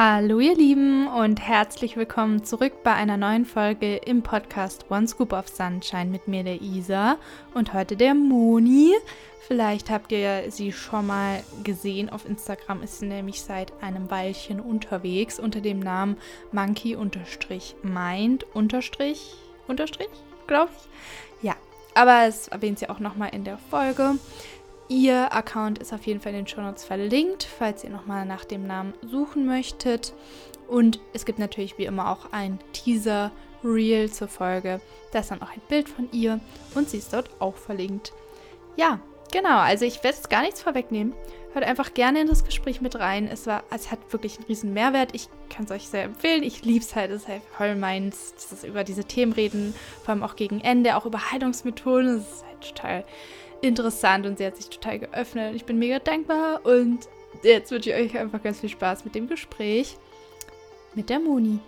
Hallo ihr Lieben und herzlich willkommen zurück bei einer neuen Folge im Podcast One Scoop of Sunshine mit mir, der Isa und heute der Moni. Vielleicht habt ihr sie schon mal gesehen. Auf Instagram ist sie nämlich seit einem Weilchen unterwegs unter dem Namen monkey-mind unterstrich unterstrich, glaube ich. Ja, aber es erwähnt sie auch nochmal in der Folge. Ihr Account ist auf jeden Fall in den Show Notes verlinkt, falls ihr nochmal nach dem Namen suchen möchtet. Und es gibt natürlich wie immer auch ein Teaser-Reel zur Folge. Da ist dann auch ein Bild von ihr und sie ist dort auch verlinkt. Ja, genau. Also ich werde jetzt gar nichts vorwegnehmen. Hört einfach gerne in das Gespräch mit rein. Es, war, es hat wirklich einen riesen Mehrwert. Ich kann es euch sehr empfehlen. Ich liebe es halt. Es ist halt voll meins, das über diese Themen reden. Vor allem auch gegen Ende, auch über Heilungsmethoden. Das ist halt total interessant und sie hat sich total geöffnet. Ich bin mega dankbar und jetzt wünsche ich euch einfach ganz viel Spaß mit dem Gespräch mit der Moni.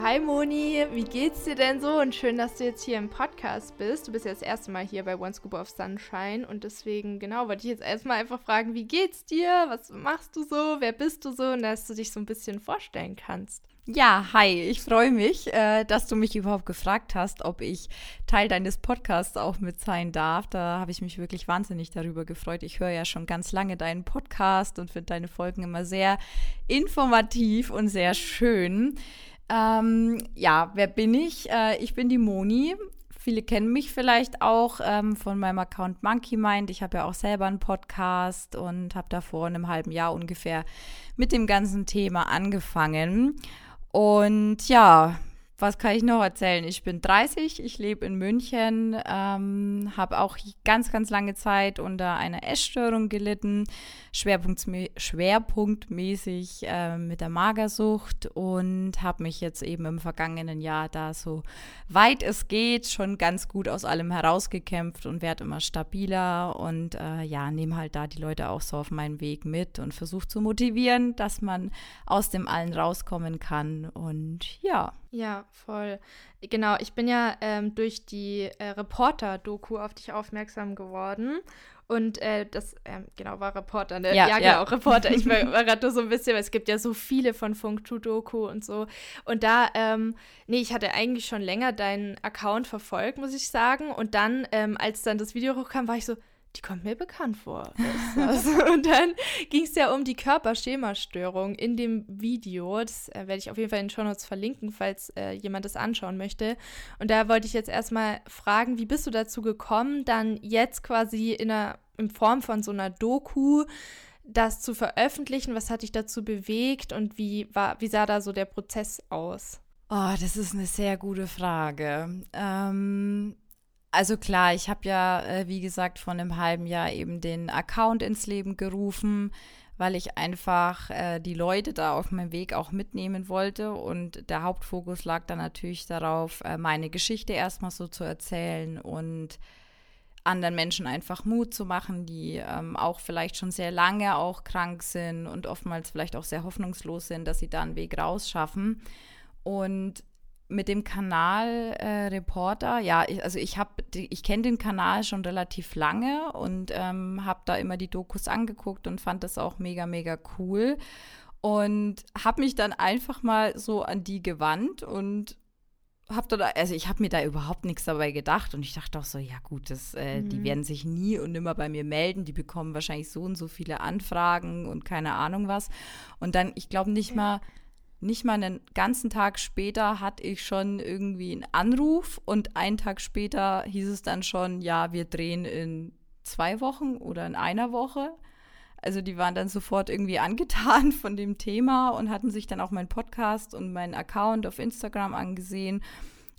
Hi Moni, wie geht's dir denn so? Und schön, dass du jetzt hier im Podcast bist. Du bist ja das erste Mal hier bei One Scoop of Sunshine und deswegen, genau, wollte ich jetzt erstmal einfach fragen, wie geht's dir? Was machst du so? Wer bist du so? Und dass du dich so ein bisschen vorstellen kannst. Ja, hi, ich freue mich, äh, dass du mich überhaupt gefragt hast, ob ich Teil deines Podcasts auch mit sein darf. Da habe ich mich wirklich wahnsinnig darüber gefreut. Ich höre ja schon ganz lange deinen Podcast und finde deine Folgen immer sehr informativ und sehr schön. Ähm, ja, wer bin ich? Äh, ich bin die Moni. Viele kennen mich vielleicht auch ähm, von meinem Account Monkey Mind. Ich habe ja auch selber einen Podcast und habe da vor einem halben Jahr ungefähr mit dem ganzen Thema angefangen. Und ja, was kann ich noch erzählen? Ich bin 30, ich lebe in München, ähm, habe auch ganz, ganz lange Zeit unter einer Essstörung gelitten, schwerpunktmäßig äh, mit der Magersucht und habe mich jetzt eben im vergangenen Jahr da so weit es geht schon ganz gut aus allem herausgekämpft und werde immer stabiler und äh, ja, nehme halt da die Leute auch so auf meinen Weg mit und versuche zu motivieren, dass man aus dem Allen rauskommen kann und ja. Ja, voll. Genau, ich bin ja ähm, durch die äh, Reporter-Doku auf dich aufmerksam geworden. Und äh, das, ähm, genau, war Reporter, ne? Ja, ja, ja. genau, Reporter. Ich war, war gerade nur so ein bisschen, weil es gibt ja so viele von Funk Doku und so. Und da, ähm, nee, ich hatte eigentlich schon länger deinen Account verfolgt, muss ich sagen. Und dann, ähm, als dann das Video hochkam, war ich so, die kommt mir bekannt vor. und dann ging es ja um die Körperschemastörung in dem Video. Das äh, werde ich auf jeden Fall in den Show Notes verlinken, falls äh, jemand das anschauen möchte. Und da wollte ich jetzt erstmal fragen, wie bist du dazu gekommen, dann jetzt quasi in, einer, in Form von so einer Doku das zu veröffentlichen? Was hat dich dazu bewegt und wie, war, wie sah da so der Prozess aus? Oh, das ist eine sehr gute Frage. Ähm also klar, ich habe ja, äh, wie gesagt, vor einem halben Jahr eben den Account ins Leben gerufen, weil ich einfach äh, die Leute da auf meinem Weg auch mitnehmen wollte. Und der Hauptfokus lag dann natürlich darauf, äh, meine Geschichte erstmal so zu erzählen und anderen Menschen einfach Mut zu machen, die ähm, auch vielleicht schon sehr lange auch krank sind und oftmals vielleicht auch sehr hoffnungslos sind, dass sie da einen Weg rausschaffen. Und mit dem Kanal äh, Reporter, ja, ich, also ich habe, ich kenne den Kanal schon relativ lange und ähm, habe da immer die Dokus angeguckt und fand das auch mega, mega cool und habe mich dann einfach mal so an die gewandt und habe da, also ich habe mir da überhaupt nichts dabei gedacht und ich dachte auch so, ja gut, das, äh, mhm. die werden sich nie und nimmer bei mir melden, die bekommen wahrscheinlich so und so viele Anfragen und keine Ahnung was und dann, ich glaube nicht mal nicht mal einen ganzen Tag später hatte ich schon irgendwie einen Anruf und einen Tag später hieß es dann schon, ja, wir drehen in zwei Wochen oder in einer Woche. Also die waren dann sofort irgendwie angetan von dem Thema und hatten sich dann auch meinen Podcast und meinen Account auf Instagram angesehen.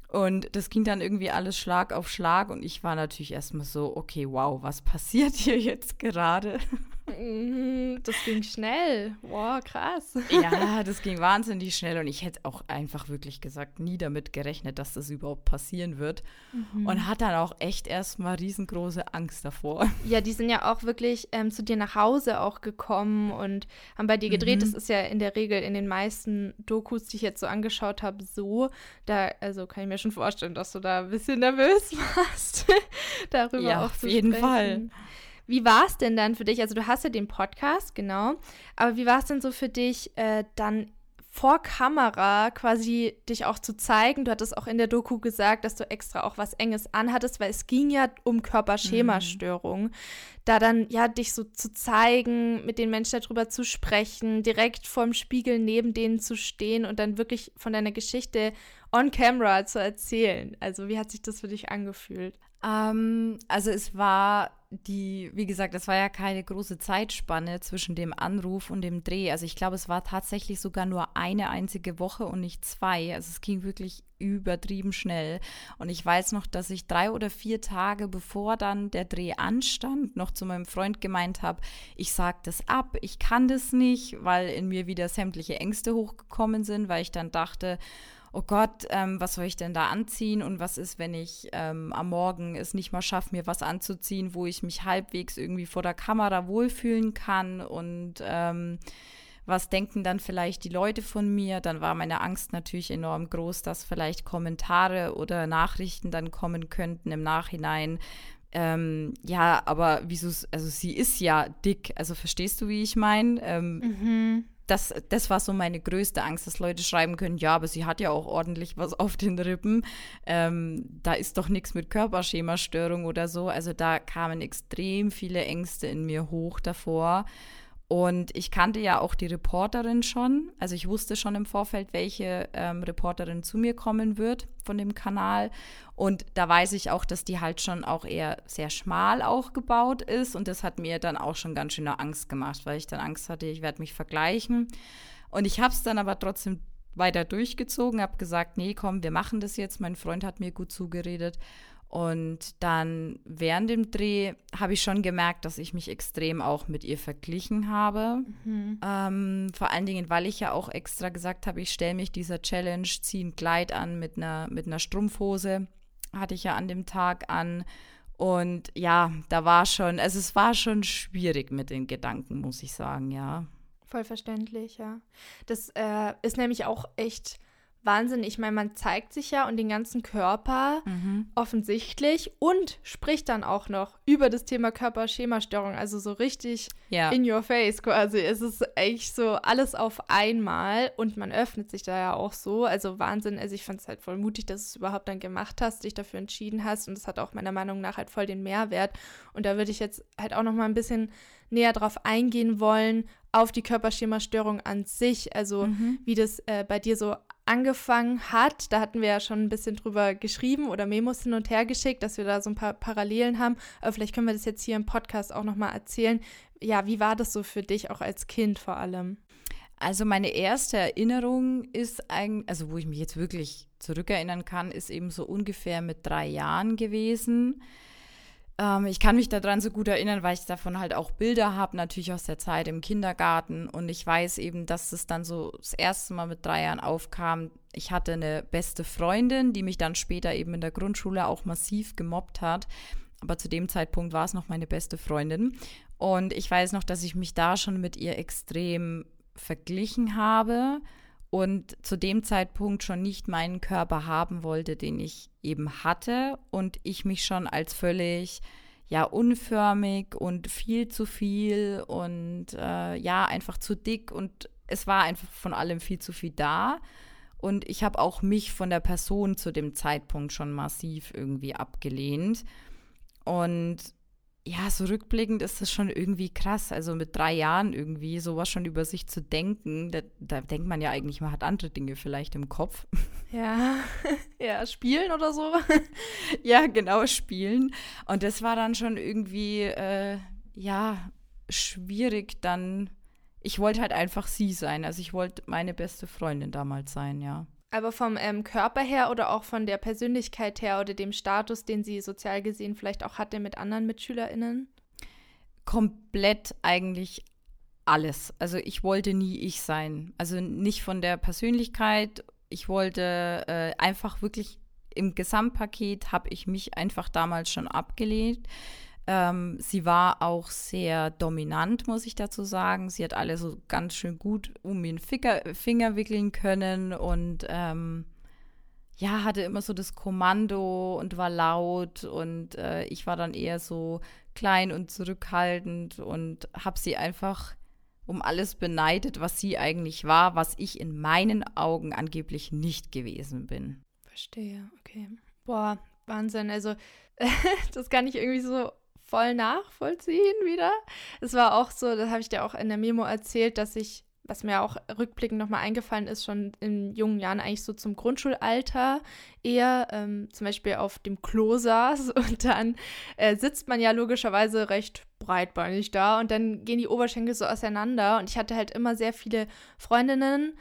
Und das ging dann irgendwie alles Schlag auf Schlag und ich war natürlich erstmal so, okay, wow, was passiert hier jetzt gerade? Mhm, das ging schnell. Wow, krass. Ja, das ging wahnsinnig schnell und ich hätte auch einfach wirklich gesagt, nie damit gerechnet, dass das überhaupt passieren wird. Mhm. Und hat dann auch echt erstmal riesengroße Angst davor. Ja, die sind ja auch wirklich ähm, zu dir nach Hause auch gekommen und haben bei dir gedreht. Mhm. Das ist ja in der Regel in den meisten Dokus, die ich jetzt so angeschaut habe, so. Da, also kann ich mir schon vorstellen, dass du da ein bisschen nervös warst, darüber ja, auch zu auf jeden Fall. Wie war es denn dann für dich? Also du hast ja den Podcast, genau. Aber wie war es denn so für dich, äh, dann vor Kamera quasi dich auch zu zeigen. Du hattest auch in der Doku gesagt, dass du extra auch was Enges anhattest, weil es ging ja um Körperschemastörungen. Mhm. Da dann ja dich so zu zeigen, mit den Menschen darüber zu sprechen, direkt vorm Spiegel neben denen zu stehen und dann wirklich von deiner Geschichte on camera zu erzählen. Also wie hat sich das für dich angefühlt? Ähm, also es war die, wie gesagt, es war ja keine große Zeitspanne zwischen dem Anruf und dem Dreh. Also ich glaube, es war tatsächlich sogar nur eine einzige Woche und nicht zwei. Also es ging wirklich übertrieben schnell. Und ich weiß noch, dass ich drei oder vier Tage bevor dann der Dreh anstand, noch zu meinem Freund gemeint habe, ich sag das ab, ich kann das nicht, weil in mir wieder sämtliche Ängste hochgekommen sind, weil ich dann dachte, oh Gott, ähm, was soll ich denn da anziehen und was ist, wenn ich ähm, am Morgen es nicht mal schaffe, mir was anzuziehen, wo ich mich halbwegs irgendwie vor der Kamera wohlfühlen kann und ähm, was denken dann vielleicht die Leute von mir? Dann war meine Angst natürlich enorm groß, dass vielleicht Kommentare oder Nachrichten dann kommen könnten im Nachhinein. Ähm, ja, aber wieso, also sie ist ja dick, also verstehst du, wie ich meine? Ähm, mhm das, das war so meine größte Angst, dass Leute schreiben können, ja, aber sie hat ja auch ordentlich was auf den Rippen. Ähm, da ist doch nichts mit Körperschemastörung oder so. Also da kamen extrem viele Ängste in mir hoch davor. Und ich kannte ja auch die Reporterin schon. Also ich wusste schon im Vorfeld, welche ähm, Reporterin zu mir kommen wird von dem Kanal. Und da weiß ich auch, dass die halt schon auch eher sehr schmal auch gebaut ist. Und das hat mir dann auch schon ganz schöne Angst gemacht, weil ich dann Angst hatte, ich werde mich vergleichen. Und ich habe es dann aber trotzdem weiter durchgezogen, habe gesagt, nee, komm, wir machen das jetzt. Mein Freund hat mir gut zugeredet. Und dann während dem Dreh habe ich schon gemerkt, dass ich mich extrem auch mit ihr verglichen habe. Mhm. Ähm, vor allen Dingen, weil ich ja auch extra gesagt habe, ich stelle mich dieser Challenge, ziehe ein Kleid an mit einer, mit einer Strumpfhose. Hatte ich ja an dem Tag an. Und ja, da war schon, also es war schon schwierig mit den Gedanken, muss ich sagen, ja. Voll verständlich, ja. Das äh, ist nämlich auch echt Wahnsinn. Ich meine, man zeigt sich ja und den ganzen Körper mhm. offensichtlich und spricht dann auch noch über das Thema Körperschemastörung. Also so richtig ja. in your face quasi. Es ist echt so alles auf einmal und man öffnet sich da ja auch so. Also Wahnsinn. Also ich fand es halt voll mutig, dass du es überhaupt dann gemacht hast, dich dafür entschieden hast und das hat auch meiner Meinung nach halt voll den Mehrwert. Und da würde ich jetzt halt auch noch mal ein bisschen näher drauf eingehen wollen, auf die Körperschemastörung an sich, also mhm. wie das äh, bei dir so angefangen hat. Da hatten wir ja schon ein bisschen drüber geschrieben oder Memos hin und her geschickt, dass wir da so ein paar Parallelen haben. Aber vielleicht können wir das jetzt hier im Podcast auch nochmal erzählen. Ja, wie war das so für dich, auch als Kind vor allem? Also meine erste Erinnerung ist eigentlich, also wo ich mich jetzt wirklich zurückerinnern kann, ist eben so ungefähr mit drei Jahren gewesen. Ähm, ich kann mich daran so gut erinnern, weil ich davon halt auch Bilder habe, natürlich aus der Zeit im Kindergarten. Und ich weiß eben, dass es dann so das erste Mal mit drei Jahren aufkam. Ich hatte eine beste Freundin, die mich dann später eben in der Grundschule auch massiv gemobbt hat. Aber zu dem Zeitpunkt war es noch meine beste Freundin. Und ich weiß noch, dass ich mich da schon mit ihr extrem verglichen habe und zu dem Zeitpunkt schon nicht meinen Körper haben wollte, den ich eben hatte und ich mich schon als völlig ja unförmig und viel zu viel und äh, ja einfach zu dick und es war einfach von allem viel zu viel da. Und ich habe auch mich von der Person zu dem Zeitpunkt schon massiv irgendwie abgelehnt. Und ja, so rückblickend ist das schon irgendwie krass. Also mit drei Jahren irgendwie sowas schon über sich zu denken, da, da denkt man ja eigentlich, man hat andere Dinge vielleicht im Kopf. Ja, ja, spielen oder so. ja, genau, spielen. Und das war dann schon irgendwie, äh, ja, schwierig dann. Ich wollte halt einfach sie sein. Also ich wollte meine beste Freundin damals sein, ja. Aber vom ähm, Körper her oder auch von der Persönlichkeit her oder dem Status, den sie sozial gesehen vielleicht auch hatte mit anderen MitschülerInnen? Komplett eigentlich alles. Also ich wollte nie ich sein. Also nicht von der Persönlichkeit. Ich wollte äh, einfach wirklich im Gesamtpaket habe ich mich einfach damals schon abgelehnt. Ähm, sie war auch sehr dominant, muss ich dazu sagen. Sie hat alle so ganz schön gut um den Finger, Finger wickeln können und ähm, ja, hatte immer so das Kommando und war laut und äh, ich war dann eher so klein und zurückhaltend und habe sie einfach um alles beneidet, was sie eigentlich war, was ich in meinen Augen angeblich nicht gewesen bin. Verstehe, okay. Boah, Wahnsinn. Also, das kann ich irgendwie so voll nachvollziehen wieder. Es war auch so, das habe ich dir auch in der Memo erzählt, dass ich was mir auch rückblickend nochmal eingefallen ist, schon in jungen Jahren eigentlich so zum Grundschulalter eher ähm, zum Beispiel auf dem Klo saß und dann äh, sitzt man ja logischerweise recht breitbeinig da und dann gehen die Oberschenkel so auseinander und ich hatte halt immer sehr viele Freundinnen,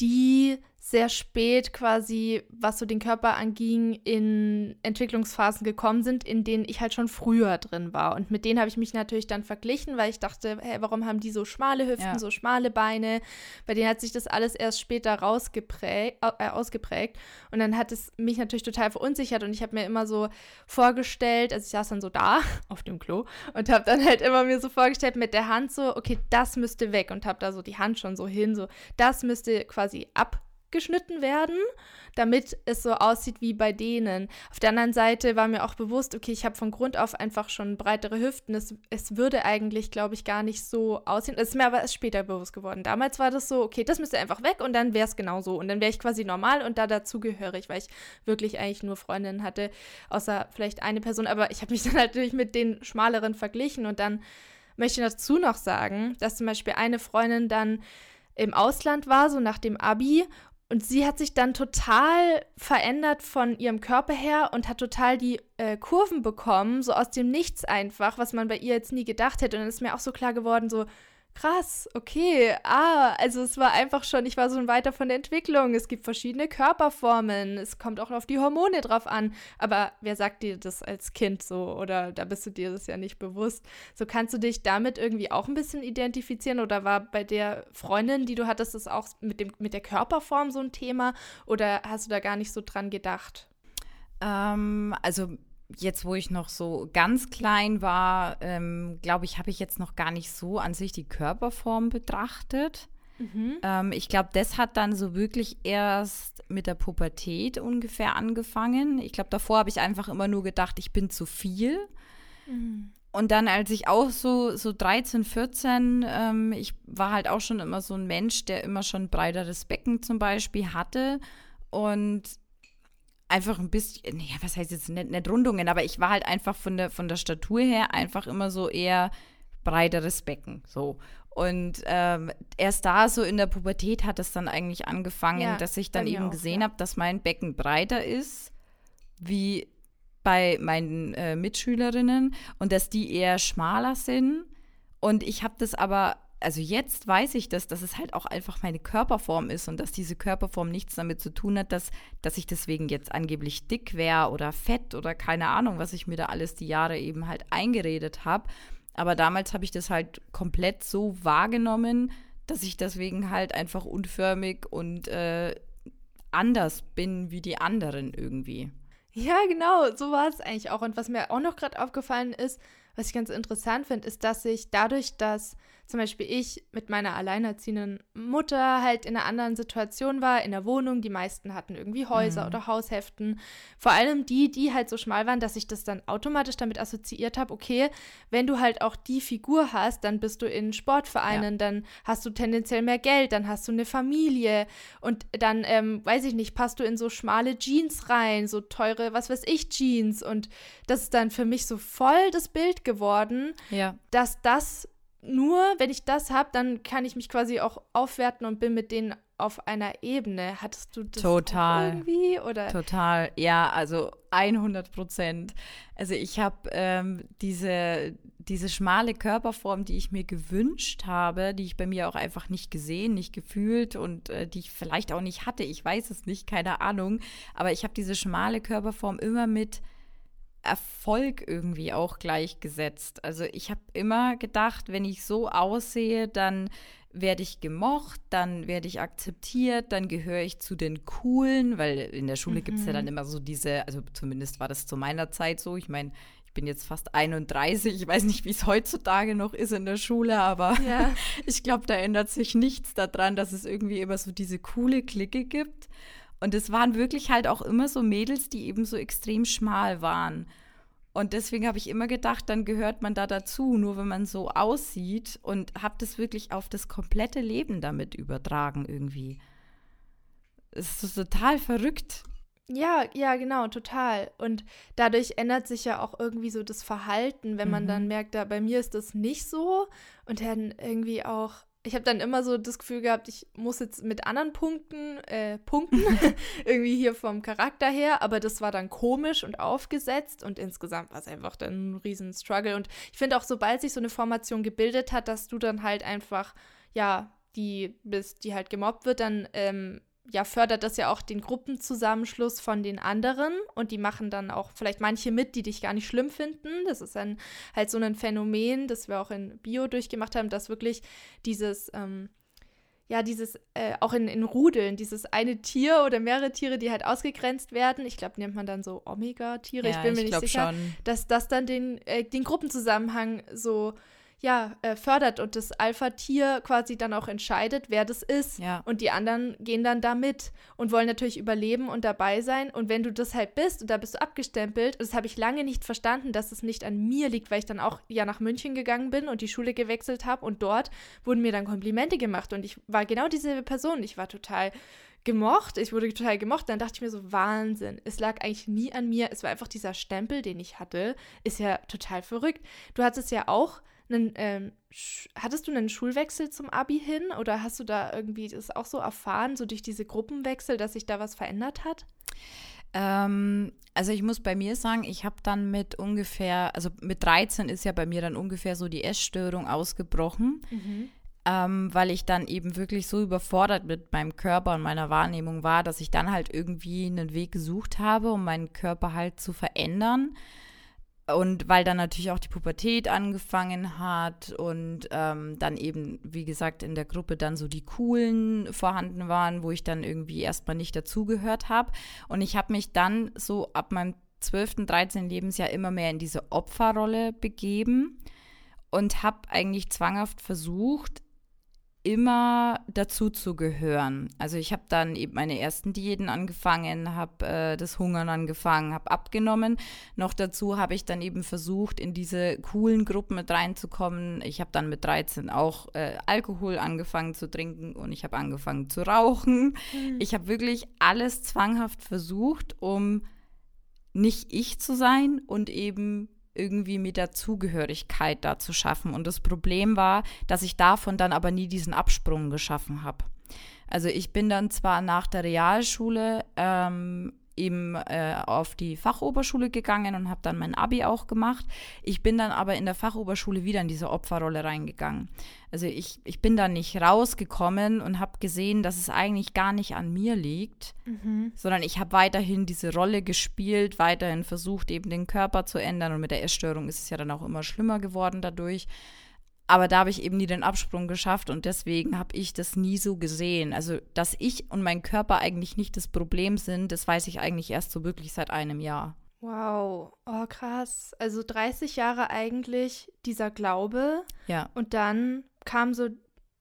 die sehr spät quasi, was so den Körper anging, in Entwicklungsphasen gekommen sind, in denen ich halt schon früher drin war. Und mit denen habe ich mich natürlich dann verglichen, weil ich dachte, hey, warum haben die so schmale Hüften, ja. so schmale Beine? Bei denen hat sich das alles erst später rausgeprägt, äh, ausgeprägt. Und dann hat es mich natürlich total verunsichert und ich habe mir immer so vorgestellt, also ich saß dann so da auf dem Klo und habe dann halt immer mir so vorgestellt mit der Hand so, okay, das müsste weg und habe da so die Hand schon so hin, so, das müsste quasi ab geschnitten werden, damit es so aussieht wie bei denen. Auf der anderen Seite war mir auch bewusst, okay, ich habe von Grund auf einfach schon breitere Hüften. Es, es würde eigentlich, glaube ich, gar nicht so aussehen. Es ist mir aber erst später bewusst geworden. Damals war das so, okay, das müsste einfach weg und dann wäre es genauso. Und dann wäre ich quasi normal und da dazugehörig, weil ich wirklich eigentlich nur Freundinnen hatte, außer vielleicht eine Person. Aber ich habe mich dann natürlich mit den schmaleren verglichen und dann möchte ich dazu noch sagen, dass zum Beispiel eine Freundin dann im Ausland war, so nach dem Abi, und sie hat sich dann total verändert von ihrem Körper her und hat total die äh, Kurven bekommen, so aus dem Nichts einfach, was man bei ihr jetzt nie gedacht hätte. Und dann ist mir auch so klar geworden, so, krass, okay, ah, also es war einfach schon, ich war so weiter von der Entwicklung. Es gibt verschiedene Körperformen, es kommt auch auf die Hormone drauf an. Aber wer sagt dir das als Kind so? Oder da bist du dir das ja nicht bewusst. So kannst du dich damit irgendwie auch ein bisschen identifizieren? Oder war bei der Freundin, die du hattest, das auch mit, dem, mit der Körperform so ein Thema? Oder hast du da gar nicht so dran gedacht? Ähm, also jetzt, wo ich noch so ganz klein war, ähm, glaube ich, habe ich jetzt noch gar nicht so an sich die Körperform betrachtet. Mhm. Ähm, ich glaube, das hat dann so wirklich erst mit der Pubertät ungefähr angefangen. Ich glaube, davor habe ich einfach immer nur gedacht, ich bin zu viel. Mhm. Und dann, als ich auch so, so 13, 14, ähm, ich war halt auch schon immer so ein Mensch, der immer schon breiteres Becken zum Beispiel hatte. Und einfach ein bisschen, ja, was heißt jetzt nicht, nicht Rundungen, aber ich war halt einfach von der, von der Statur her einfach immer so eher breiteres Becken. So. Und ähm, erst da, so in der Pubertät, hat es dann eigentlich angefangen, ja, dass ich dann eben auch, gesehen ja. habe, dass mein Becken breiter ist, wie bei meinen äh, Mitschülerinnen und dass die eher schmaler sind. Und ich habe das aber also jetzt weiß ich das, dass es halt auch einfach meine Körperform ist und dass diese Körperform nichts damit zu tun hat, dass, dass ich deswegen jetzt angeblich dick wäre oder fett oder keine Ahnung, was ich mir da alles die Jahre eben halt eingeredet habe. Aber damals habe ich das halt komplett so wahrgenommen, dass ich deswegen halt einfach unförmig und äh, anders bin wie die anderen irgendwie. Ja, genau, so war es eigentlich auch. Und was mir auch noch gerade aufgefallen ist, was ich ganz interessant finde, ist, dass ich dadurch, dass zum Beispiel ich mit meiner alleinerziehenden Mutter halt in einer anderen Situation war, in der Wohnung. Die meisten hatten irgendwie Häuser mhm. oder Hausheften. Vor allem die, die halt so schmal waren, dass ich das dann automatisch damit assoziiert habe, okay, wenn du halt auch die Figur hast, dann bist du in Sportvereinen, ja. dann hast du tendenziell mehr Geld, dann hast du eine Familie und dann, ähm, weiß ich nicht, passt du in so schmale Jeans rein, so teure, was weiß ich, Jeans. Und das ist dann für mich so voll das Bild geworden, ja. dass das nur, wenn ich das habe, dann kann ich mich quasi auch aufwerten und bin mit denen auf einer Ebene. Hattest du das Total. irgendwie? Oder? Total, ja, also 100 Prozent. Also ich habe ähm, diese, diese schmale Körperform, die ich mir gewünscht habe, die ich bei mir auch einfach nicht gesehen, nicht gefühlt und äh, die ich vielleicht auch nicht hatte. Ich weiß es nicht, keine Ahnung. Aber ich habe diese schmale Körperform immer mit Erfolg irgendwie auch gleichgesetzt. Also ich habe immer gedacht, wenn ich so aussehe, dann werde ich gemocht, dann werde ich akzeptiert, dann gehöre ich zu den Coolen, weil in der Schule mhm. gibt es ja dann immer so diese, also zumindest war das zu meiner Zeit so. Ich meine, ich bin jetzt fast 31, ich weiß nicht, wie es heutzutage noch ist in der Schule, aber ja. ich glaube, da ändert sich nichts daran, dass es irgendwie immer so diese coole Clique gibt. Und es waren wirklich halt auch immer so Mädels, die eben so extrem schmal waren. Und deswegen habe ich immer gedacht, dann gehört man da dazu, nur wenn man so aussieht und habe das wirklich auf das komplette Leben damit übertragen irgendwie. Es ist total verrückt. Ja, ja, genau, total. Und dadurch ändert sich ja auch irgendwie so das Verhalten, wenn man mhm. dann merkt, da bei mir ist das nicht so und dann irgendwie auch ich habe dann immer so das Gefühl gehabt, ich muss jetzt mit anderen Punkten äh, punkten, irgendwie hier vom Charakter her, aber das war dann komisch und aufgesetzt und insgesamt war es einfach dann ein riesen Struggle. Und ich finde auch, sobald sich so eine Formation gebildet hat, dass du dann halt einfach, ja, die bist, die halt gemobbt wird, dann ähm, ja, fördert das ja auch den Gruppenzusammenschluss von den anderen und die machen dann auch vielleicht manche mit, die dich gar nicht schlimm finden. Das ist dann halt so ein Phänomen, das wir auch in Bio durchgemacht haben, dass wirklich dieses, ähm, ja, dieses, äh, auch in, in Rudeln, dieses eine Tier oder mehrere Tiere, die halt ausgegrenzt werden, ich glaube, nennt man dann so Omega-Tiere, ja, ich bin mir ich nicht sicher, schon. dass das dann den, äh, den Gruppenzusammenhang so ja, äh, fördert und das Alpha-Tier quasi dann auch entscheidet, wer das ist. Ja. Und die anderen gehen dann da mit und wollen natürlich überleben und dabei sein. Und wenn du das halt bist und da bist du abgestempelt, das habe ich lange nicht verstanden, dass es nicht an mir liegt, weil ich dann auch ja nach München gegangen bin und die Schule gewechselt habe und dort wurden mir dann Komplimente gemacht und ich war genau dieselbe Person. Ich war total gemocht, ich wurde total gemocht. Dann dachte ich mir so, Wahnsinn, es lag eigentlich nie an mir. Es war einfach dieser Stempel, den ich hatte. Ist ja total verrückt. Du hattest ja auch einen, ähm, hattest du einen Schulwechsel zum Abi hin oder hast du da irgendwie das auch so erfahren, so durch diese Gruppenwechsel, dass sich da was verändert hat? Ähm, also ich muss bei mir sagen, ich habe dann mit ungefähr, also mit 13 ist ja bei mir dann ungefähr so die Essstörung ausgebrochen. Mhm. Ähm, weil ich dann eben wirklich so überfordert mit meinem Körper und meiner Wahrnehmung war, dass ich dann halt irgendwie einen Weg gesucht habe, um meinen Körper halt zu verändern. Und weil dann natürlich auch die Pubertät angefangen hat und ähm, dann eben, wie gesagt, in der Gruppe dann so die Coolen vorhanden waren, wo ich dann irgendwie erstmal nicht dazugehört habe. Und ich habe mich dann so ab meinem 12., 13. Lebensjahr immer mehr in diese Opferrolle begeben und habe eigentlich zwanghaft versucht, immer dazu zu gehören. Also ich habe dann eben meine ersten Diäten angefangen, habe äh, das Hungern angefangen, habe abgenommen. Noch dazu habe ich dann eben versucht, in diese coolen Gruppen mit reinzukommen. Ich habe dann mit 13 auch äh, Alkohol angefangen zu trinken und ich habe angefangen zu rauchen. Mhm. Ich habe wirklich alles zwanghaft versucht, um nicht ich zu sein und eben irgendwie mit der Zugehörigkeit da zu schaffen. Und das Problem war, dass ich davon dann aber nie diesen Absprung geschaffen habe. Also ich bin dann zwar nach der Realschule ähm, eben äh, auf die Fachoberschule gegangen und habe dann mein Abi auch gemacht. Ich bin dann aber in der Fachoberschule wieder in diese Opferrolle reingegangen. Also ich, ich bin da nicht rausgekommen und habe gesehen, dass es eigentlich gar nicht an mir liegt, mhm. sondern ich habe weiterhin diese Rolle gespielt, weiterhin versucht, eben den Körper zu ändern und mit der Essstörung ist es ja dann auch immer schlimmer geworden dadurch. Aber da habe ich eben nie den Absprung geschafft und deswegen habe ich das nie so gesehen. Also, dass ich und mein Körper eigentlich nicht das Problem sind, das weiß ich eigentlich erst so wirklich seit einem Jahr. Wow, oh krass. Also 30 Jahre eigentlich dieser Glaube. Ja. Und dann kam so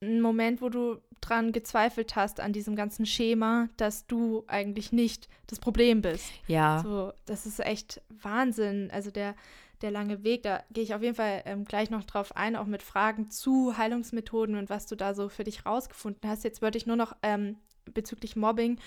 ein Moment, wo du dran gezweifelt hast an diesem ganzen Schema, dass du eigentlich nicht das Problem bist. Ja. So, das ist echt Wahnsinn. Also der der lange Weg. Da gehe ich auf jeden Fall ähm, gleich noch drauf ein, auch mit Fragen zu Heilungsmethoden und was du da so für dich rausgefunden hast. Jetzt wollte ich nur noch ähm, bezüglich Mobbing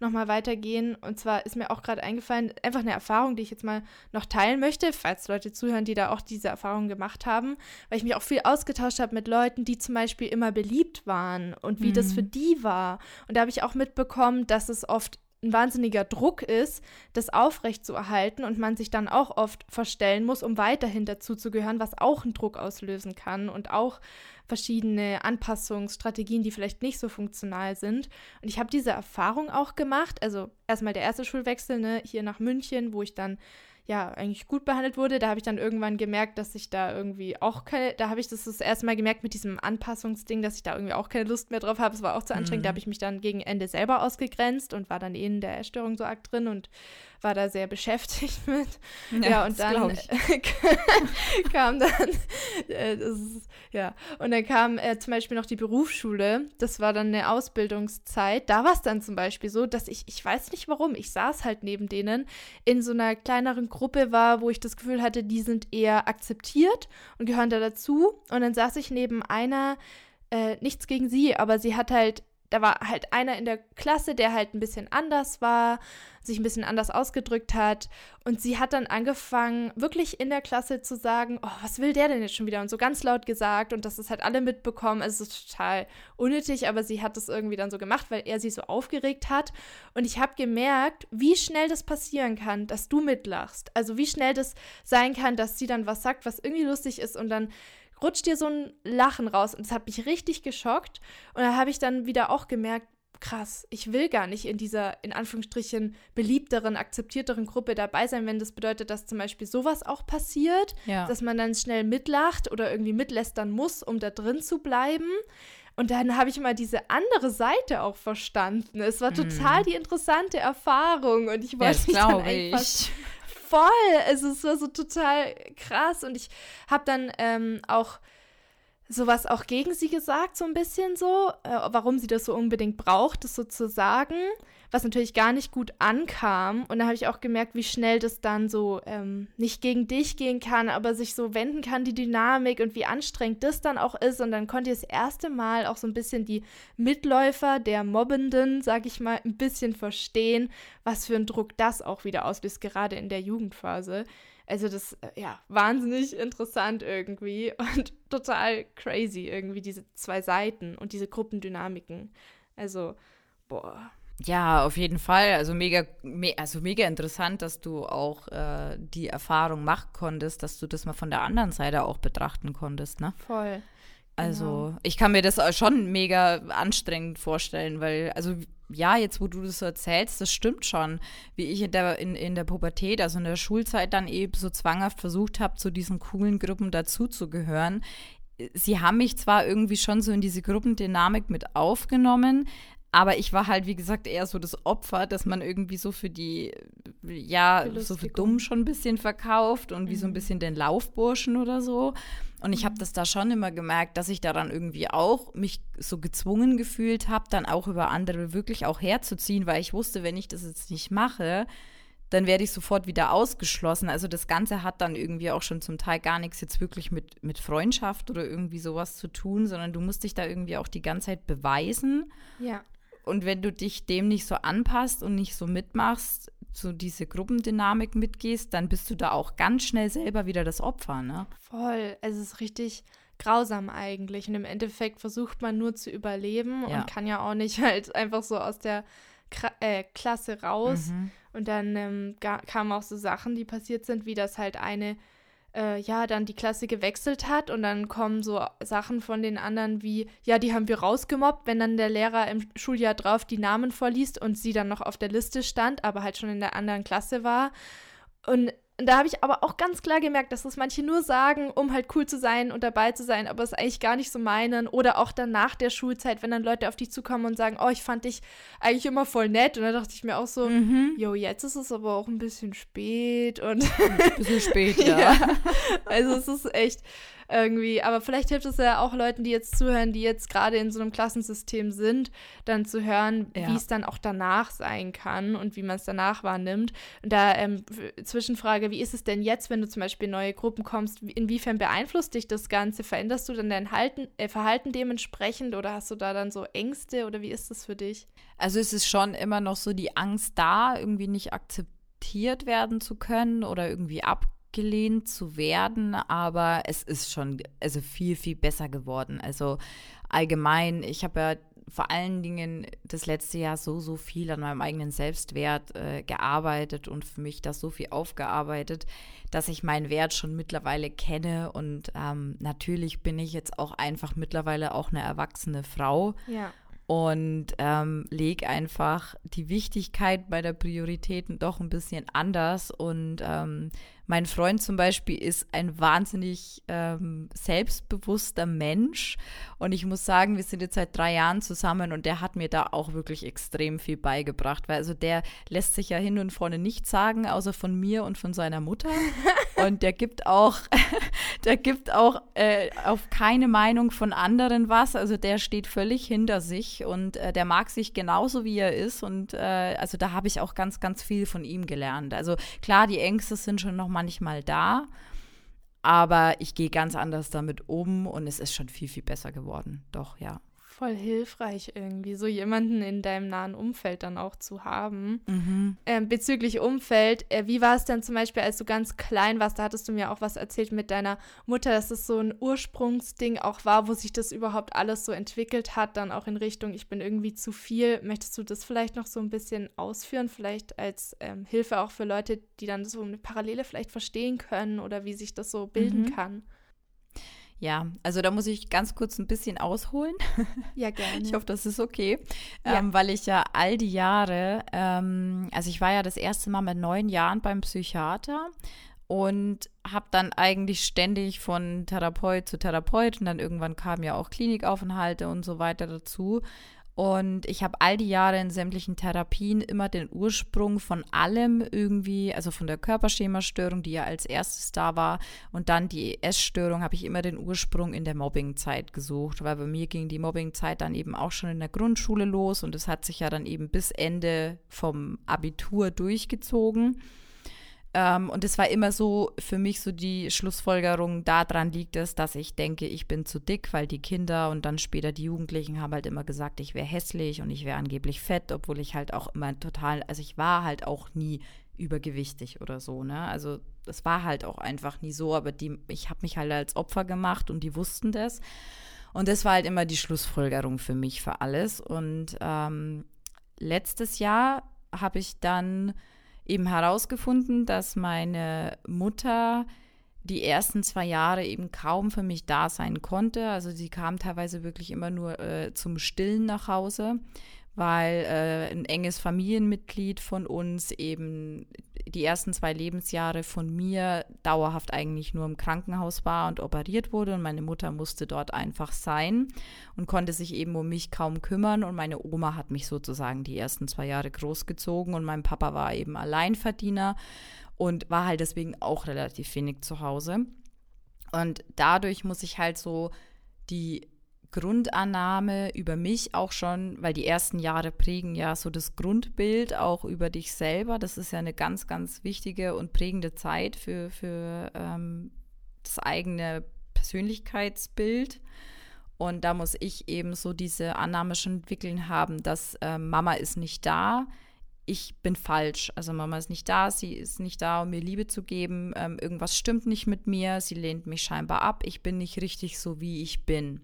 nochmal weitergehen. Und zwar ist mir auch gerade eingefallen, einfach eine Erfahrung, die ich jetzt mal noch teilen möchte, falls Leute zuhören, die da auch diese Erfahrung gemacht haben, weil ich mich auch viel ausgetauscht habe mit Leuten, die zum Beispiel immer beliebt waren und wie mhm. das für die war. Und da habe ich auch mitbekommen, dass es oft ein wahnsinniger Druck ist, das aufrechtzuerhalten und man sich dann auch oft verstellen muss, um weiterhin dazu zu gehören, was auch einen Druck auslösen kann und auch verschiedene Anpassungsstrategien, die vielleicht nicht so funktional sind. Und ich habe diese Erfahrung auch gemacht. Also erstmal der erste Schulwechsel ne, hier nach München, wo ich dann ja, eigentlich gut behandelt wurde. Da habe ich dann irgendwann gemerkt, dass ich da irgendwie auch keine, da habe ich das das erste Mal gemerkt mit diesem Anpassungsding, dass ich da irgendwie auch keine Lust mehr drauf habe. Es war auch zu anstrengend. Mhm. Da habe ich mich dann gegen Ende selber ausgegrenzt und war dann eh in der Essstörung so arg drin und war da sehr beschäftigt mit. Ja, ja und dann kam dann, äh, ist, ja, und dann kam äh, zum Beispiel noch die Berufsschule. Das war dann eine Ausbildungszeit. Da war es dann zum Beispiel so, dass ich, ich weiß nicht warum, ich saß halt neben denen in so einer kleineren Gruppe war, wo ich das Gefühl hatte, die sind eher akzeptiert und gehören da dazu. Und dann saß ich neben einer, äh, nichts gegen sie, aber sie hat halt da war halt einer in der Klasse, der halt ein bisschen anders war, sich ein bisschen anders ausgedrückt hat. Und sie hat dann angefangen, wirklich in der Klasse zu sagen, oh, was will der denn jetzt schon wieder? Und so ganz laut gesagt und das ist halt alle mitbekommen. Also es ist total unnötig, aber sie hat das irgendwie dann so gemacht, weil er sie so aufgeregt hat. Und ich habe gemerkt, wie schnell das passieren kann, dass du mitlachst. Also wie schnell das sein kann, dass sie dann was sagt, was irgendwie lustig ist und dann rutscht dir so ein Lachen raus. Und das hat mich richtig geschockt. Und da habe ich dann wieder auch gemerkt, krass, ich will gar nicht in dieser, in Anführungsstrichen, beliebteren, akzeptierteren Gruppe dabei sein, wenn das bedeutet, dass zum Beispiel sowas auch passiert, ja. dass man dann schnell mitlacht oder irgendwie mitlästern muss, um da drin zu bleiben. Und dann habe ich mal diese andere Seite auch verstanden. Es war mhm. total mm. die interessante Erfahrung und ich wollte ja, mich dann einfach ich voll. Also es war so total krass. Und ich habe dann ähm, auch sowas auch gegen sie gesagt, so ein bisschen so, äh, warum sie das so unbedingt braucht, das so zu sagen was natürlich gar nicht gut ankam. Und da habe ich auch gemerkt, wie schnell das dann so ähm, nicht gegen dich gehen kann, aber sich so wenden kann, die Dynamik und wie anstrengend das dann auch ist. Und dann konnte ich das erste Mal auch so ein bisschen die Mitläufer der Mobbenden, sag ich mal, ein bisschen verstehen, was für einen Druck das auch wieder auslöst, gerade in der Jugendphase. Also das, äh, ja, wahnsinnig interessant irgendwie und total crazy irgendwie, diese zwei Seiten und diese Gruppendynamiken. Also, boah, ja, auf jeden Fall. Also mega, me also mega interessant, dass du auch äh, die Erfahrung machen konntest, dass du das mal von der anderen Seite auch betrachten konntest, ne? Voll. Also genau. ich kann mir das schon mega anstrengend vorstellen, weil, also ja, jetzt wo du das so erzählst, das stimmt schon, wie ich in der, in, in der Pubertät, also in der Schulzeit dann eben so zwanghaft versucht habe, zu diesen coolen Gruppen dazuzugehören. Sie haben mich zwar irgendwie schon so in diese Gruppendynamik mit aufgenommen, aber ich war halt, wie gesagt, eher so das Opfer, dass man irgendwie so für die, ja, so für dumm schon ein bisschen verkauft und mhm. wie so ein mhm. bisschen den Laufburschen oder so. Und ich habe mhm. das da schon immer gemerkt, dass ich daran irgendwie auch mich so gezwungen gefühlt habe, dann auch über andere wirklich auch herzuziehen, weil ich wusste, wenn ich das jetzt nicht mache, dann werde ich sofort wieder ausgeschlossen. Also das Ganze hat dann irgendwie auch schon zum Teil gar nichts jetzt wirklich mit, mit Freundschaft oder irgendwie sowas zu tun, sondern du musst dich da irgendwie auch die ganze Zeit beweisen. Ja. Und wenn du dich dem nicht so anpasst und nicht so mitmachst, so diese Gruppendynamik mitgehst, dann bist du da auch ganz schnell selber wieder das Opfer, ne? Voll. Es ist richtig grausam eigentlich. Und im Endeffekt versucht man nur zu überleben ja. und kann ja auch nicht halt einfach so aus der Kra äh, Klasse raus. Mhm. Und dann ähm, kamen auch so Sachen, die passiert sind, wie das halt eine äh, ja, dann die Klasse gewechselt hat und dann kommen so Sachen von den anderen wie, ja, die haben wir rausgemobbt, wenn dann der Lehrer im Schuljahr drauf die Namen vorliest und sie dann noch auf der Liste stand, aber halt schon in der anderen Klasse war. Und und da habe ich aber auch ganz klar gemerkt, dass das manche nur sagen, um halt cool zu sein und dabei zu sein, aber es eigentlich gar nicht so meinen. Oder auch dann nach der Schulzeit, wenn dann Leute auf dich zukommen und sagen, oh, ich fand dich eigentlich immer voll nett. Und dann dachte ich mir auch so, mhm. jo, jetzt ist es aber auch ein bisschen spät. Und ein bisschen spät, ja. ja. Also es ist echt, irgendwie. Aber vielleicht hilft es ja auch Leuten, die jetzt zuhören, die jetzt gerade in so einem Klassensystem sind, dann zu hören, ja. wie es dann auch danach sein kann und wie man es danach wahrnimmt. Und da ähm, Zwischenfrage, wie ist es denn jetzt, wenn du zum Beispiel in neue Gruppen kommst? Inwiefern beeinflusst dich das Ganze? Veränderst du dann dein Halten, äh, Verhalten dementsprechend oder hast du da dann so Ängste oder wie ist das für dich? Also es ist schon immer noch so die Angst da, irgendwie nicht akzeptiert werden zu können oder irgendwie ab abgelehnt zu werden, aber es ist schon also viel, viel besser geworden. Also allgemein, ich habe ja vor allen Dingen das letzte Jahr so, so viel an meinem eigenen Selbstwert äh, gearbeitet und für mich das so viel aufgearbeitet, dass ich meinen Wert schon mittlerweile kenne. Und ähm, natürlich bin ich jetzt auch einfach mittlerweile auch eine erwachsene Frau. Ja. und ähm, lege einfach die Wichtigkeit bei der Prioritäten doch ein bisschen anders und ähm, mein Freund zum Beispiel ist ein wahnsinnig ähm, selbstbewusster Mensch. Und ich muss sagen, wir sind jetzt seit drei Jahren zusammen und der hat mir da auch wirklich extrem viel beigebracht. Weil also der lässt sich ja hin und vorne nichts sagen, außer von mir und von seiner Mutter. und der gibt auch, der gibt auch äh, auf keine Meinung von anderen was. Also der steht völlig hinter sich und äh, der mag sich genauso, wie er ist. Und äh, also da habe ich auch ganz, ganz viel von ihm gelernt. Also klar, die Ängste sind schon noch manchmal da. Aber ich gehe ganz anders damit um und es ist schon viel, viel besser geworden. Doch, ja voll hilfreich irgendwie, so jemanden in deinem nahen Umfeld dann auch zu haben. Mhm. Ähm, bezüglich Umfeld, äh, wie war es denn zum Beispiel, als du ganz klein warst, da hattest du mir auch was erzählt mit deiner Mutter, dass es so ein Ursprungsding auch war, wo sich das überhaupt alles so entwickelt hat, dann auch in Richtung, ich bin irgendwie zu viel. Möchtest du das vielleicht noch so ein bisschen ausführen, vielleicht als ähm, Hilfe auch für Leute, die dann so eine Parallele vielleicht verstehen können oder wie sich das so bilden mhm. kann? Ja, also da muss ich ganz kurz ein bisschen ausholen. Ja, gerne. Ich hoffe, das ist okay, ja. ähm, weil ich ja all die Jahre, ähm, also ich war ja das erste Mal mit neun Jahren beim Psychiater und habe dann eigentlich ständig von Therapeut zu Therapeut und dann irgendwann kamen ja auch Klinikaufenthalte und so weiter dazu. Und ich habe all die Jahre in sämtlichen Therapien immer den Ursprung von allem irgendwie, also von der Körperschemastörung, die ja als erstes da war, und dann die Essstörung, habe ich immer den Ursprung in der Mobbingzeit gesucht, weil bei mir ging die Mobbingzeit dann eben auch schon in der Grundschule los und es hat sich ja dann eben bis Ende vom Abitur durchgezogen. Ähm, und es war immer so für mich so die Schlussfolgerung, daran liegt es, dass ich denke, ich bin zu dick, weil die Kinder und dann später die Jugendlichen haben halt immer gesagt, ich wäre hässlich und ich wäre angeblich fett, obwohl ich halt auch immer total, also ich war halt auch nie übergewichtig oder so, ne? Also das war halt auch einfach nie so, aber die, ich habe mich halt als Opfer gemacht und die wussten das. Und das war halt immer die Schlussfolgerung für mich für alles. Und ähm, letztes Jahr habe ich dann eben herausgefunden, dass meine Mutter die ersten zwei Jahre eben kaum für mich da sein konnte. Also sie kam teilweise wirklich immer nur äh, zum Stillen nach Hause weil äh, ein enges Familienmitglied von uns eben die ersten zwei Lebensjahre von mir dauerhaft eigentlich nur im Krankenhaus war und operiert wurde und meine Mutter musste dort einfach sein und konnte sich eben um mich kaum kümmern und meine Oma hat mich sozusagen die ersten zwei Jahre großgezogen und mein Papa war eben Alleinverdiener und war halt deswegen auch relativ wenig zu Hause. Und dadurch muss ich halt so die Grundannahme über mich auch schon, weil die ersten Jahre prägen ja so das Grundbild auch über dich selber. Das ist ja eine ganz, ganz wichtige und prägende Zeit für, für ähm, das eigene Persönlichkeitsbild. Und da muss ich eben so diese Annahme schon entwickeln haben, dass äh, Mama ist nicht da, ich bin falsch. Also Mama ist nicht da, sie ist nicht da, um mir Liebe zu geben. Ähm, irgendwas stimmt nicht mit mir, sie lehnt mich scheinbar ab, ich bin nicht richtig so, wie ich bin.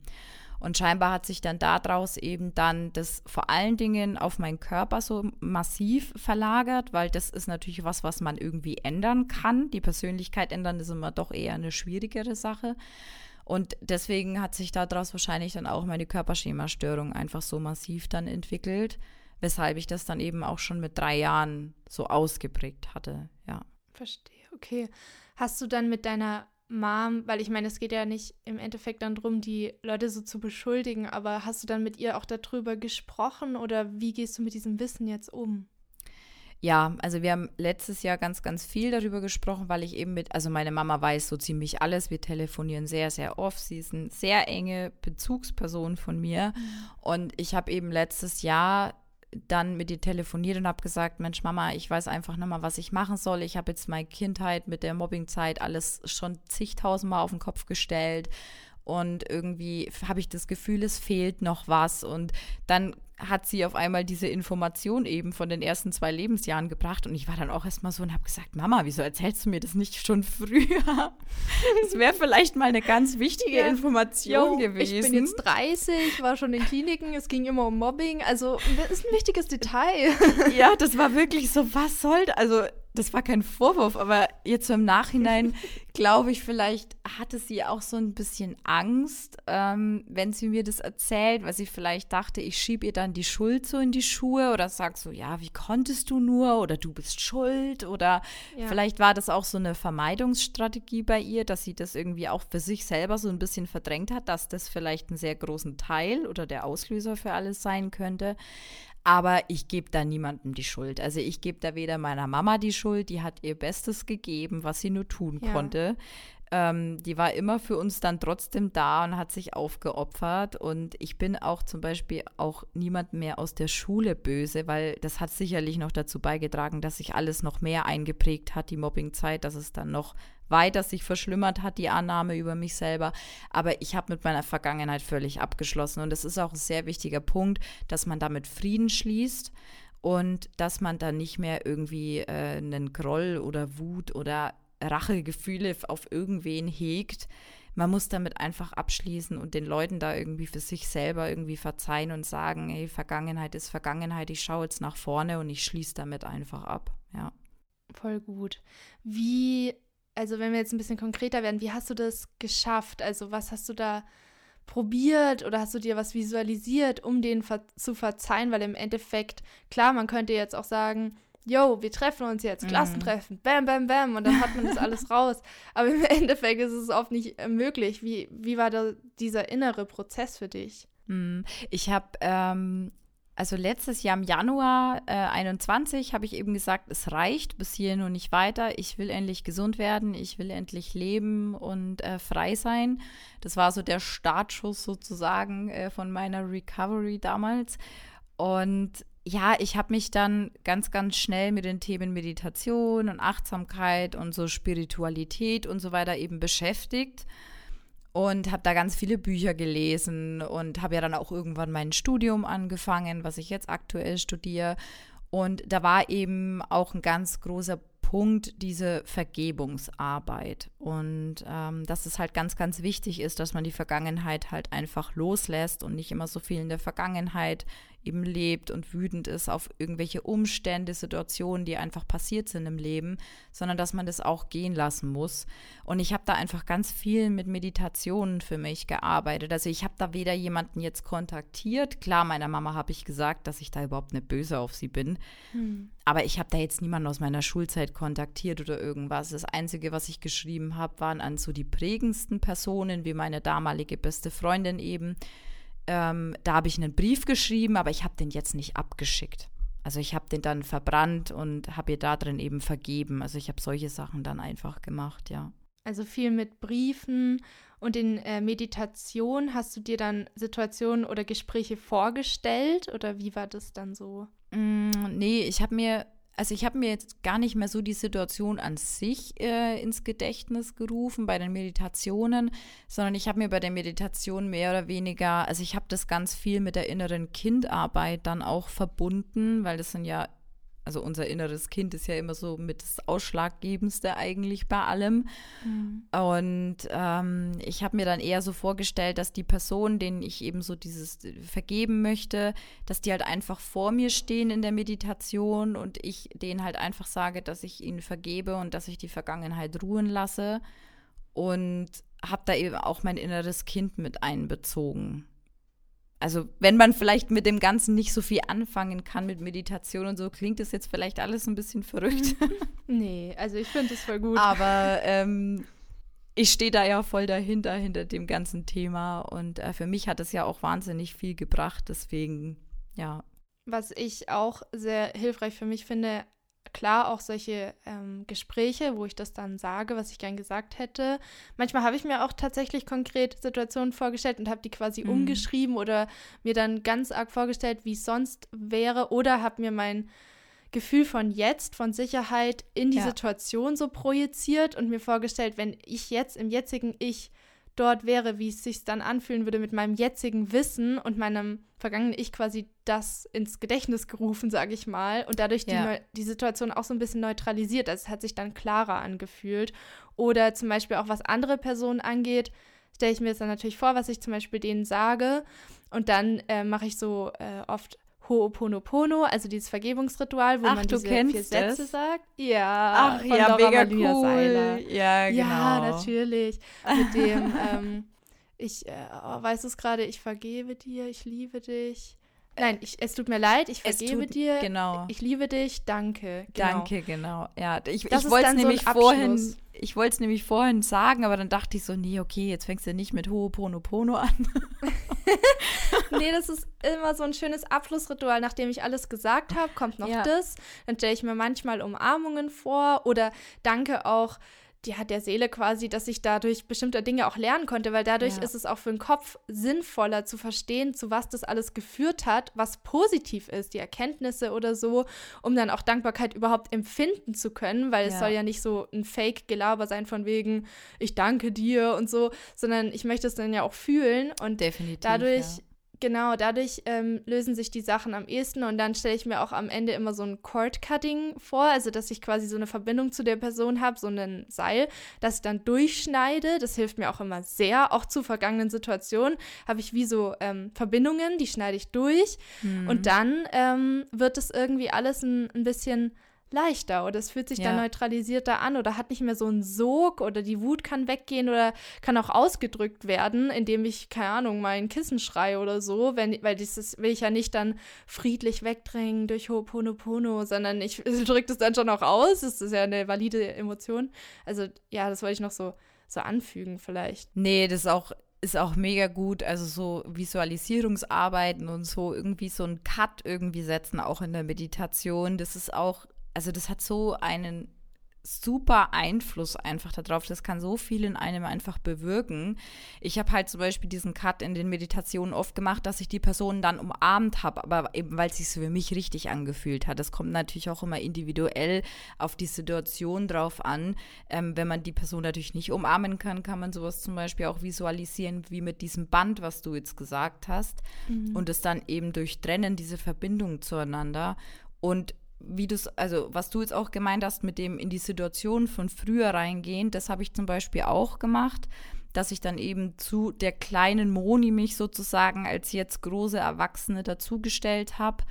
Und scheinbar hat sich dann daraus eben dann das vor allen Dingen auf meinen Körper so massiv verlagert, weil das ist natürlich was, was man irgendwie ändern kann. Die Persönlichkeit ändern ist immer doch eher eine schwierigere Sache. Und deswegen hat sich daraus wahrscheinlich dann auch meine Körperschemastörung einfach so massiv dann entwickelt, weshalb ich das dann eben auch schon mit drei Jahren so ausgeprägt hatte, ja. Verstehe, okay. Hast du dann mit deiner Mom, weil ich meine, es geht ja nicht im Endeffekt dann darum, die Leute so zu beschuldigen, aber hast du dann mit ihr auch darüber gesprochen oder wie gehst du mit diesem Wissen jetzt um? Ja, also wir haben letztes Jahr ganz, ganz viel darüber gesprochen, weil ich eben mit, also meine Mama weiß so ziemlich alles. Wir telefonieren sehr, sehr oft. Sie ist eine sehr enge Bezugsperson von mir. Mhm. Und ich habe eben letztes Jahr dann mit ihr telefoniert und habe gesagt, Mensch, Mama, ich weiß einfach nicht mal, was ich machen soll. Ich habe jetzt meine Kindheit mit der Mobbingzeit alles schon zigtausendmal auf den Kopf gestellt und irgendwie habe ich das Gefühl, es fehlt noch was. Und dann hat sie auf einmal diese Information eben von den ersten zwei Lebensjahren gebracht. Und ich war dann auch erstmal so und habe gesagt, Mama, wieso erzählst du mir das nicht schon früher? Das wäre vielleicht mal eine ganz wichtige ja. Information jo, gewesen. Ich bin jetzt 30, war schon in Kliniken, es ging immer um Mobbing. Also das ist ein wichtiges Detail. Ja, das war wirklich so, was soll, also das war kein Vorwurf, aber jetzt so im Nachhinein glaube ich, vielleicht hatte sie auch so ein bisschen Angst, ähm, wenn sie mir das erzählt, weil sie vielleicht dachte, ich schiebe ihr dann die Schuld so in die Schuhe oder sag so, ja, wie konntest du nur oder du bist schuld oder ja. vielleicht war das auch so eine Vermeidungsstrategie bei ihr, dass sie das irgendwie auch für sich selber so ein bisschen verdrängt hat, dass das vielleicht einen sehr großen Teil oder der Auslöser für alles sein könnte. Aber ich gebe da niemandem die Schuld. Also ich gebe da weder meiner Mama die Schuld, die hat ihr Bestes gegeben, was sie nur tun ja. konnte. Ähm, die war immer für uns dann trotzdem da und hat sich aufgeopfert. Und ich bin auch zum Beispiel auch niemand mehr aus der Schule böse, weil das hat sicherlich noch dazu beigetragen, dass sich alles noch mehr eingeprägt hat, die Mobbingzeit, dass es dann noch weiter sich verschlimmert hat, die Annahme über mich selber. Aber ich habe mit meiner Vergangenheit völlig abgeschlossen. Und es ist auch ein sehr wichtiger Punkt, dass man damit Frieden schließt und dass man dann nicht mehr irgendwie äh, einen Groll oder Wut oder Rachegefühle auf irgendwen hegt. Man muss damit einfach abschließen und den Leuten da irgendwie für sich selber irgendwie verzeihen und sagen, hey, Vergangenheit ist Vergangenheit, ich schaue jetzt nach vorne und ich schließe damit einfach ab. Ja. Voll gut. Wie also wenn wir jetzt ein bisschen konkreter werden, wie hast du das geschafft? Also was hast du da probiert oder hast du dir was visualisiert, um den ver zu verzeihen? Weil im Endeffekt, klar, man könnte jetzt auch sagen, yo, wir treffen uns jetzt, mhm. Klassentreffen, bam, bam, bam, und dann hat man das alles raus. Aber im Endeffekt ist es oft nicht äh, möglich. Wie, wie war da dieser innere Prozess für dich? Mhm. Ich habe ähm, also letztes Jahr im Januar äh, 21 habe ich eben gesagt, es reicht bis hierhin und nicht weiter. Ich will endlich gesund werden, ich will endlich leben und äh, frei sein. Das war so der Startschuss sozusagen äh, von meiner Recovery damals. Und ja, ich habe mich dann ganz, ganz schnell mit den Themen Meditation und Achtsamkeit und so Spiritualität und so weiter eben beschäftigt und habe da ganz viele Bücher gelesen und habe ja dann auch irgendwann mein Studium angefangen, was ich jetzt aktuell studiere. Und da war eben auch ein ganz großer Punkt diese Vergebungsarbeit. Und ähm, dass es halt ganz, ganz wichtig ist, dass man die Vergangenheit halt einfach loslässt und nicht immer so viel in der Vergangenheit eben lebt und wütend ist auf irgendwelche Umstände, Situationen, die einfach passiert sind im Leben, sondern dass man das auch gehen lassen muss. Und ich habe da einfach ganz viel mit Meditationen für mich gearbeitet. Also ich habe da weder jemanden jetzt kontaktiert, klar, meiner Mama habe ich gesagt, dass ich da überhaupt nicht böse auf sie bin, hm. aber ich habe da jetzt niemanden aus meiner Schulzeit kontaktiert oder irgendwas. Das Einzige, was ich geschrieben habe, waren an so die prägendsten Personen, wie meine damalige beste Freundin eben ähm, da habe ich einen Brief geschrieben, aber ich habe den jetzt nicht abgeschickt. Also ich habe den dann verbrannt und habe ihr da drin eben vergeben. Also ich habe solche Sachen dann einfach gemacht, ja. Also viel mit Briefen und in äh, Meditation hast du dir dann Situationen oder Gespräche vorgestellt oder wie war das dann so? Mm, nee, ich habe mir also ich habe mir jetzt gar nicht mehr so die Situation an sich äh, ins Gedächtnis gerufen bei den Meditationen, sondern ich habe mir bei der Meditation mehr oder weniger, also ich habe das ganz viel mit der inneren Kindarbeit dann auch verbunden, weil das sind ja also unser inneres Kind ist ja immer so mit das Ausschlaggebendste eigentlich bei allem. Mhm. Und ähm, ich habe mir dann eher so vorgestellt, dass die Person, denen ich eben so dieses äh, vergeben möchte, dass die halt einfach vor mir stehen in der Meditation und ich denen halt einfach sage, dass ich ihnen vergebe und dass ich die Vergangenheit ruhen lasse. Und habe da eben auch mein inneres Kind mit einbezogen also wenn man vielleicht mit dem Ganzen nicht so viel anfangen kann mit Meditation und so, klingt das jetzt vielleicht alles ein bisschen verrückt. nee, also ich finde es voll gut. Aber ähm, ich stehe da ja voll dahinter, hinter dem ganzen Thema. Und äh, für mich hat es ja auch wahnsinnig viel gebracht. Deswegen, ja. Was ich auch sehr hilfreich für mich finde, klar auch solche ähm, Gespräche, wo ich das dann sage, was ich gern gesagt hätte. Manchmal habe ich mir auch tatsächlich konkret Situationen vorgestellt und habe die quasi mhm. umgeschrieben oder mir dann ganz arg vorgestellt, wie es sonst wäre oder habe mir mein Gefühl von jetzt, von Sicherheit in die ja. Situation so projiziert und mir vorgestellt, wenn ich jetzt im jetzigen Ich dort wäre, wie es sich dann anfühlen würde mit meinem jetzigen Wissen und meinem vergangenen Ich quasi das ins Gedächtnis gerufen, sage ich mal, und dadurch ja. die, die Situation auch so ein bisschen neutralisiert. Also es hat sich dann klarer angefühlt. Oder zum Beispiel auch was andere Personen angeht, stelle ich mir jetzt dann natürlich vor, was ich zum Beispiel denen sage. Und dann äh, mache ich so äh, oft Ho'oponopono, also dieses Vergebungsritual, wo Ach, man diese vier Sätze das? sagt. Ja, Ach, ja, mega cool. Seiler. Ja, genau. Ja, natürlich. Mit dem, ähm, ich, äh, oh, weißt du es gerade, ich vergebe dir, ich liebe dich. Nein, ich, es tut mir leid, ich vergebe tut, dir. Genau. Ich liebe dich, danke. Genau. Danke, genau. Ja, ich, ich wollte es nämlich so vorhin, ich wollte es nämlich vorhin sagen, aber dann dachte ich so, nee, okay, jetzt fängst du nicht mit Ho'oponopono an. nee, das ist immer so ein schönes Abschlussritual. Nachdem ich alles gesagt habe, kommt noch ja. das. Dann stelle ich mir manchmal Umarmungen vor oder danke auch ja, der Seele quasi, dass ich dadurch bestimmte Dinge auch lernen konnte, weil dadurch ja. ist es auch für den Kopf sinnvoller zu verstehen, zu was das alles geführt hat, was positiv ist, die Erkenntnisse oder so, um dann auch Dankbarkeit überhaupt empfinden zu können, weil ja. es soll ja nicht so ein Fake-Gelaber sein von wegen, ich danke dir und so, sondern ich möchte es dann ja auch fühlen und Definitiv, dadurch ja. Genau, dadurch ähm, lösen sich die Sachen am ehesten und dann stelle ich mir auch am Ende immer so ein Cord-Cutting vor, also dass ich quasi so eine Verbindung zu der Person habe, so ein Seil, das ich dann durchschneide. Das hilft mir auch immer sehr, auch zu vergangenen Situationen habe ich wie so ähm, Verbindungen, die schneide ich durch mhm. und dann ähm, wird es irgendwie alles ein, ein bisschen leichter oder es fühlt sich ja. dann neutralisierter an oder hat nicht mehr so einen Sog oder die Wut kann weggehen oder kann auch ausgedrückt werden, indem ich, keine Ahnung, mein Kissen schreie oder so, wenn, weil dieses will ich ja nicht dann friedlich wegdrängen durch Ho'oponopono, sondern ich drücke das dann schon auch aus, das ist ja eine valide Emotion. Also ja, das wollte ich noch so, so anfügen vielleicht. Nee, das ist auch ist auch mega gut, also so Visualisierungsarbeiten und so irgendwie so einen Cut irgendwie setzen, auch in der Meditation. Das ist auch also das hat so einen super Einfluss einfach darauf. Das kann so viel in einem einfach bewirken. Ich habe halt zum Beispiel diesen Cut in den Meditationen oft gemacht, dass ich die Person dann umarmt habe, aber eben weil es sich für mich richtig angefühlt hat. Das kommt natürlich auch immer individuell auf die Situation drauf an. Ähm, wenn man die Person natürlich nicht umarmen kann, kann man sowas zum Beispiel auch visualisieren wie mit diesem Band, was du jetzt gesagt hast, mhm. und es dann eben durchtrennen, diese Verbindung zueinander. Und wie du also was du jetzt auch gemeint hast mit dem in die Situation von früher reingehen, das habe ich zum Beispiel auch gemacht, dass ich dann eben zu der kleinen Moni mich sozusagen als jetzt große Erwachsene dazugestellt habe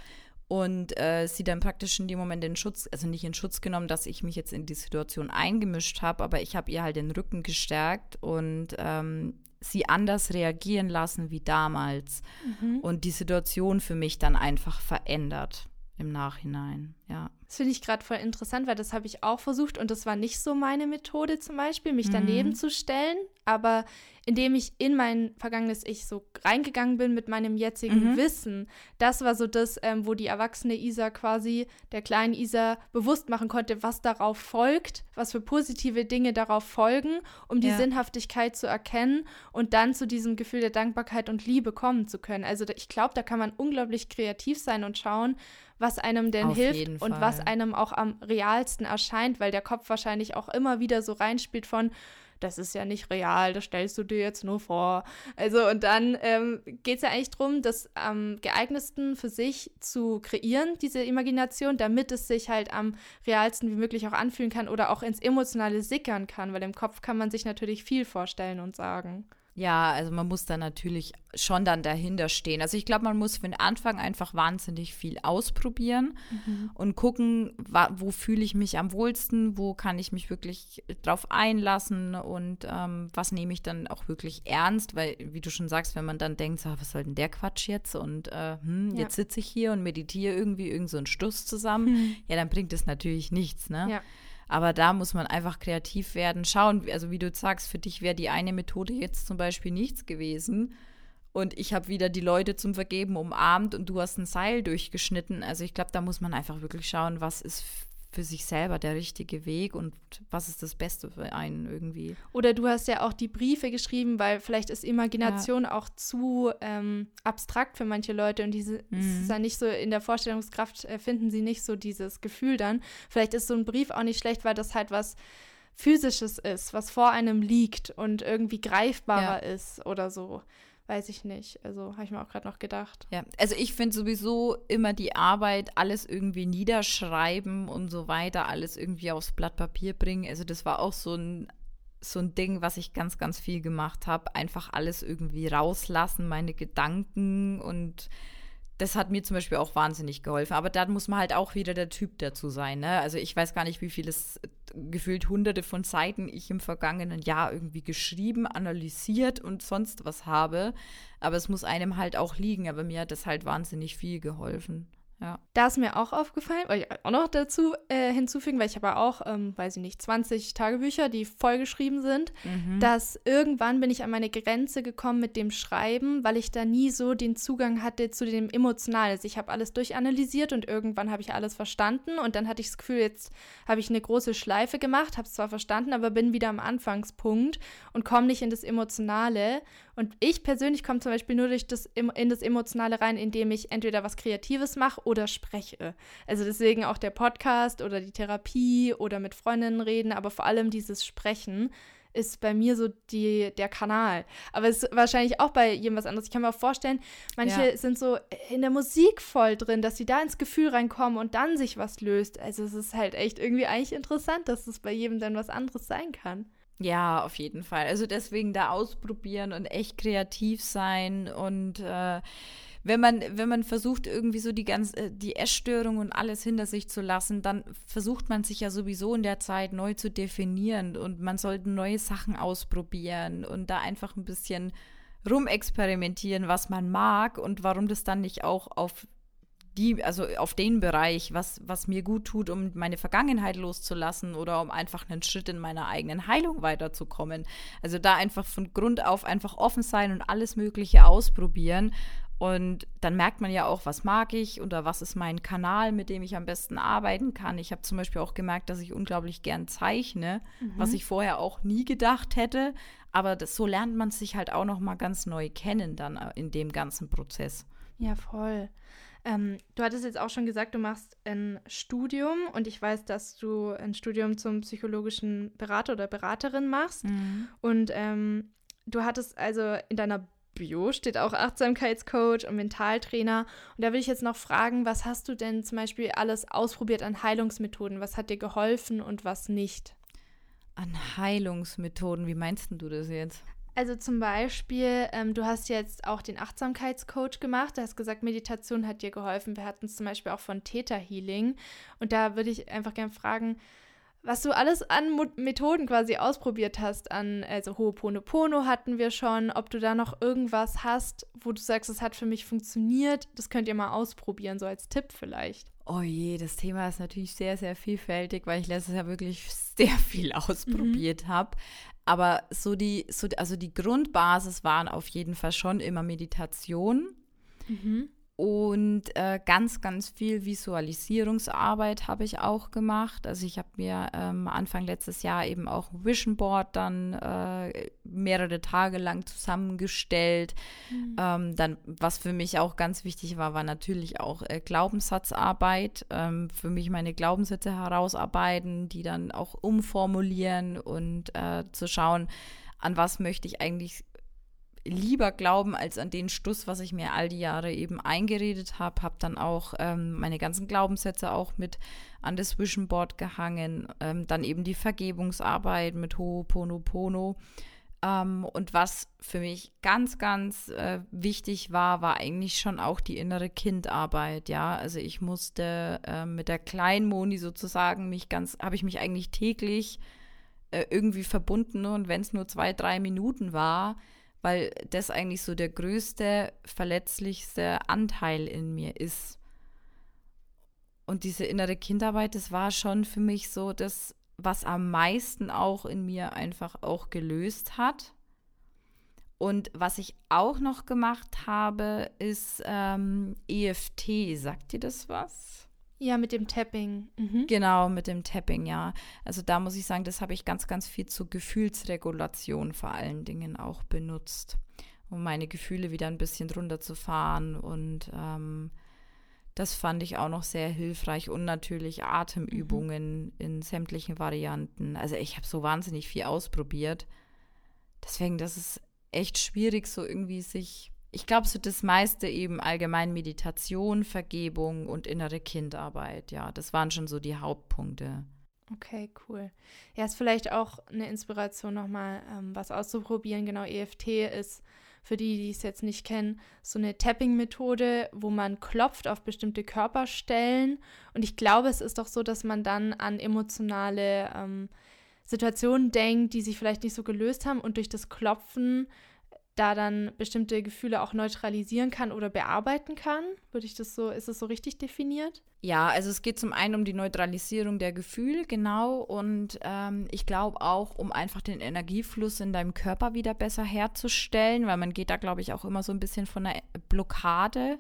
und äh, sie dann praktisch in dem Moment in Schutz, also nicht in Schutz genommen, dass ich mich jetzt in die Situation eingemischt habe, aber ich habe ihr halt den Rücken gestärkt und ähm, sie anders reagieren lassen wie damals mhm. und die Situation für mich dann einfach verändert im Nachhinein, ja. Das finde ich gerade voll interessant, weil das habe ich auch versucht und das war nicht so meine Methode zum Beispiel, mich daneben mhm. zu stellen. Aber indem ich in mein vergangenes Ich so reingegangen bin mit meinem jetzigen mhm. Wissen, das war so das, ähm, wo die erwachsene Isa quasi der kleinen Isa bewusst machen konnte, was darauf folgt, was für positive Dinge darauf folgen, um die ja. Sinnhaftigkeit zu erkennen und dann zu diesem Gefühl der Dankbarkeit und Liebe kommen zu können. Also ich glaube, da kann man unglaublich kreativ sein und schauen, was einem denn Auf hilft und was einem auch am realsten erscheint, weil der Kopf wahrscheinlich auch immer wieder so reinspielt von, das ist ja nicht real, das stellst du dir jetzt nur vor. Also und dann ähm, geht es ja eigentlich darum, das am geeignetsten für sich zu kreieren, diese Imagination, damit es sich halt am realsten wie möglich auch anfühlen kann oder auch ins Emotionale sickern kann, weil im Kopf kann man sich natürlich viel vorstellen und sagen. Ja, also man muss da natürlich schon dann dahinter stehen. Also ich glaube, man muss für den Anfang einfach wahnsinnig viel ausprobieren mhm. und gucken, wo fühle ich mich am wohlsten, wo kann ich mich wirklich drauf einlassen und ähm, was nehme ich dann auch wirklich ernst, weil, wie du schon sagst, wenn man dann denkt, so, was soll denn der Quatsch jetzt und äh, hm, ja. jetzt sitze ich hier und meditiere irgendwie irgend so einen Stuss zusammen, mhm. ja, dann bringt es natürlich nichts, ne? Ja. Aber da muss man einfach kreativ werden, schauen. Also wie du sagst, für dich wäre die eine Methode jetzt zum Beispiel nichts gewesen. Und ich habe wieder die Leute zum Vergeben umarmt und du hast ein Seil durchgeschnitten. Also ich glaube, da muss man einfach wirklich schauen, was ist für sich selber der richtige Weg und was ist das Beste für einen irgendwie. Oder du hast ja auch die Briefe geschrieben, weil vielleicht ist Imagination ja. auch zu ähm, abstrakt für manche Leute und diese mhm. ist ja nicht so in der Vorstellungskraft, äh, finden sie nicht so dieses Gefühl dann. Vielleicht ist so ein Brief auch nicht schlecht, weil das halt was Physisches ist, was vor einem liegt und irgendwie greifbarer ja. ist oder so weiß ich nicht. Also habe ich mir auch gerade noch gedacht. Ja, also ich finde sowieso immer die Arbeit, alles irgendwie niederschreiben und so weiter, alles irgendwie aufs Blatt Papier bringen. Also das war auch so ein so ein Ding, was ich ganz, ganz viel gemacht habe. Einfach alles irgendwie rauslassen, meine Gedanken und das hat mir zum Beispiel auch wahnsinnig geholfen. Aber da muss man halt auch wieder der Typ dazu sein. Ne? Also ich weiß gar nicht, wie vieles gefühlt hunderte von Seiten ich im vergangenen Jahr irgendwie geschrieben, analysiert und sonst was habe. Aber es muss einem halt auch liegen. Aber mir hat das halt wahnsinnig viel geholfen. Ja. Da ist mir auch aufgefallen, weil ich auch noch dazu äh, hinzufügen, weil ich habe auch, ähm, weiß ich nicht, 20 Tagebücher, die vollgeschrieben sind, mhm. dass irgendwann bin ich an meine Grenze gekommen mit dem Schreiben, weil ich da nie so den Zugang hatte zu dem Emotionalen. Also ich habe alles durchanalysiert und irgendwann habe ich alles verstanden und dann hatte ich das Gefühl, jetzt habe ich eine große Schleife gemacht, habe es zwar verstanden, aber bin wieder am Anfangspunkt und komme nicht in das Emotionale. Und ich persönlich komme zum Beispiel nur durch das, in das Emotionale rein, indem ich entweder was Kreatives mache oder spreche. Also deswegen auch der Podcast oder die Therapie oder mit Freundinnen reden, aber vor allem dieses Sprechen ist bei mir so die, der Kanal. Aber es ist wahrscheinlich auch bei jedem was anderes. Ich kann mir auch vorstellen, manche ja. sind so in der Musik voll drin, dass sie da ins Gefühl reinkommen und dann sich was löst. Also es ist halt echt irgendwie eigentlich interessant, dass es bei jedem dann was anderes sein kann. Ja, auf jeden Fall. Also deswegen da ausprobieren und echt kreativ sein und äh, wenn man, wenn man versucht, irgendwie so die ganze, äh, die Essstörung und alles hinter sich zu lassen, dann versucht man sich ja sowieso in der Zeit neu zu definieren und man sollte neue Sachen ausprobieren und da einfach ein bisschen rumexperimentieren, was man mag und warum das dann nicht auch auf die, also auf den Bereich, was, was mir gut tut, um meine Vergangenheit loszulassen oder um einfach einen Schritt in meiner eigenen Heilung weiterzukommen. Also da einfach von Grund auf einfach offen sein und alles Mögliche ausprobieren. Und dann merkt man ja auch, was mag ich oder was ist mein Kanal, mit dem ich am besten arbeiten kann. Ich habe zum Beispiel auch gemerkt, dass ich unglaublich gern zeichne, mhm. was ich vorher auch nie gedacht hätte. Aber das, so lernt man sich halt auch noch mal ganz neu kennen dann äh, in dem ganzen Prozess. Ja, voll. Ähm, du hattest jetzt auch schon gesagt, du machst ein Studium und ich weiß, dass du ein Studium zum psychologischen Berater oder Beraterin machst. Mhm. Und ähm, du hattest also in deiner Bio steht auch Achtsamkeitscoach und Mentaltrainer. Und da will ich jetzt noch fragen, was hast du denn zum Beispiel alles ausprobiert an Heilungsmethoden? Was hat dir geholfen und was nicht? An Heilungsmethoden, wie meinst du das jetzt? Also zum Beispiel, ähm, du hast jetzt auch den Achtsamkeitscoach gemacht. Du hast gesagt, Meditation hat dir geholfen. Wir hatten es zum Beispiel auch von Theta Healing. Und da würde ich einfach gerne fragen, was du alles an Mo Methoden quasi ausprobiert hast. An, also Ho'oponopono hatten wir schon. Ob du da noch irgendwas hast, wo du sagst, es hat für mich funktioniert, das könnt ihr mal ausprobieren, so als Tipp vielleicht. Oh je, das Thema ist natürlich sehr, sehr vielfältig, weil ich letztes Jahr wirklich sehr viel ausprobiert mhm. habe. Aber so die, so, also die Grundbasis waren auf jeden Fall schon immer Meditation. Mhm. Und äh, ganz, ganz viel Visualisierungsarbeit habe ich auch gemacht. Also ich habe mir ähm, Anfang letztes Jahr eben auch ein Vision Board dann äh, mehrere Tage lang zusammengestellt. Mhm. Ähm, dann, was für mich auch ganz wichtig war, war natürlich auch äh, Glaubenssatzarbeit. Ähm, für mich meine Glaubenssätze herausarbeiten, die dann auch umformulieren und äh, zu schauen, an was möchte ich eigentlich lieber glauben als an den Stuss, was ich mir all die Jahre eben eingeredet habe. Habe dann auch ähm, meine ganzen Glaubenssätze auch mit an das Vision Board gehangen. Ähm, dann eben die Vergebungsarbeit mit Ho'oponopono. Ähm, und was für mich ganz, ganz äh, wichtig war, war eigentlich schon auch die innere Kindarbeit. Ja, also ich musste äh, mit der kleinen Moni sozusagen mich ganz, habe ich mich eigentlich täglich äh, irgendwie verbunden und wenn es nur zwei, drei Minuten war, weil das eigentlich so der größte, verletzlichste Anteil in mir ist. Und diese innere Kindarbeit, das war schon für mich so das, was am meisten auch in mir einfach auch gelöst hat. Und was ich auch noch gemacht habe, ist ähm, EFT. Sagt dir das was? Ja, mit dem Tapping. Mhm. Genau, mit dem Tapping, ja. Also da muss ich sagen, das habe ich ganz, ganz viel zur Gefühlsregulation vor allen Dingen auch benutzt, um meine Gefühle wieder ein bisschen runterzufahren. Und ähm, das fand ich auch noch sehr hilfreich. Und natürlich Atemübungen mhm. in sämtlichen Varianten. Also ich habe so wahnsinnig viel ausprobiert. Deswegen, das ist echt schwierig, so irgendwie sich ich glaube, so das meiste eben allgemein Meditation, Vergebung und innere Kindarbeit. Ja, das waren schon so die Hauptpunkte. Okay, cool. Ja, ist vielleicht auch eine Inspiration, nochmal ähm, was auszuprobieren. Genau, EFT ist für die, die es jetzt nicht kennen, so eine Tapping-Methode, wo man klopft auf bestimmte Körperstellen. Und ich glaube, es ist doch so, dass man dann an emotionale ähm, Situationen denkt, die sich vielleicht nicht so gelöst haben und durch das Klopfen da dann bestimmte Gefühle auch neutralisieren kann oder bearbeiten kann. Würde ich das so, ist das so richtig definiert? Ja, also es geht zum einen um die Neutralisierung der Gefühle, genau. Und ähm, ich glaube auch, um einfach den Energiefluss in deinem Körper wieder besser herzustellen, weil man geht da, glaube ich, auch immer so ein bisschen von einer Blockade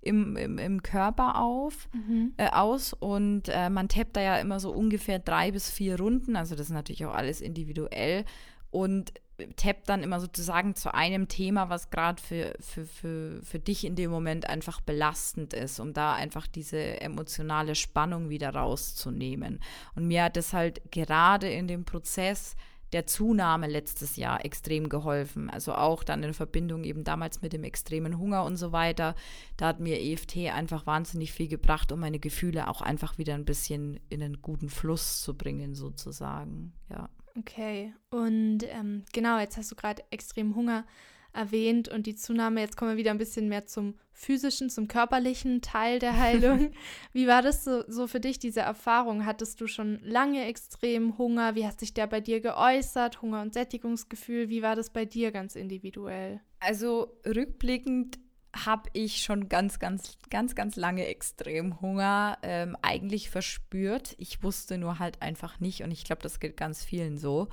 im, im, im Körper auf, mhm. äh, aus. Und äh, man tappt da ja immer so ungefähr drei bis vier Runden. Also das ist natürlich auch alles individuell. Und tappt dann immer sozusagen zu einem Thema, was gerade für, für, für, für dich in dem Moment einfach belastend ist, um da einfach diese emotionale Spannung wieder rauszunehmen. Und mir hat es halt gerade in dem Prozess der Zunahme letztes Jahr extrem geholfen. Also auch dann in Verbindung eben damals mit dem extremen Hunger und so weiter. Da hat mir EFT einfach wahnsinnig viel gebracht, um meine Gefühle auch einfach wieder ein bisschen in einen guten Fluss zu bringen, sozusagen. Ja. Okay, und ähm, genau, jetzt hast du gerade extrem Hunger erwähnt und die Zunahme. Jetzt kommen wir wieder ein bisschen mehr zum physischen, zum körperlichen Teil der Heilung. Wie war das so, so für dich, diese Erfahrung? Hattest du schon lange extrem Hunger? Wie hat sich der bei dir geäußert? Hunger- und Sättigungsgefühl? Wie war das bei dir ganz individuell? Also rückblickend habe ich schon ganz, ganz, ganz, ganz lange extrem Hunger ähm, eigentlich verspürt. Ich wusste nur halt einfach nicht, und ich glaube, das geht ganz vielen so,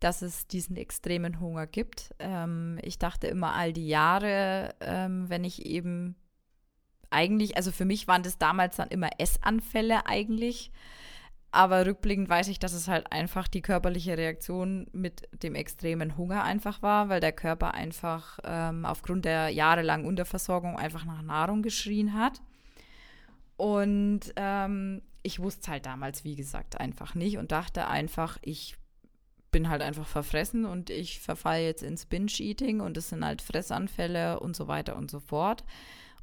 dass es diesen extremen Hunger gibt. Ähm, ich dachte immer all die Jahre, ähm, wenn ich eben eigentlich, also für mich waren das damals dann immer Essanfälle eigentlich. Aber rückblickend weiß ich, dass es halt einfach die körperliche Reaktion mit dem extremen Hunger einfach war, weil der Körper einfach ähm, aufgrund der jahrelangen Unterversorgung einfach nach Nahrung geschrien hat. Und ähm, ich wusste halt damals, wie gesagt, einfach nicht und dachte einfach, ich bin halt einfach verfressen und ich verfalle jetzt ins Binge-Eating und es sind halt Fressanfälle und so weiter und so fort.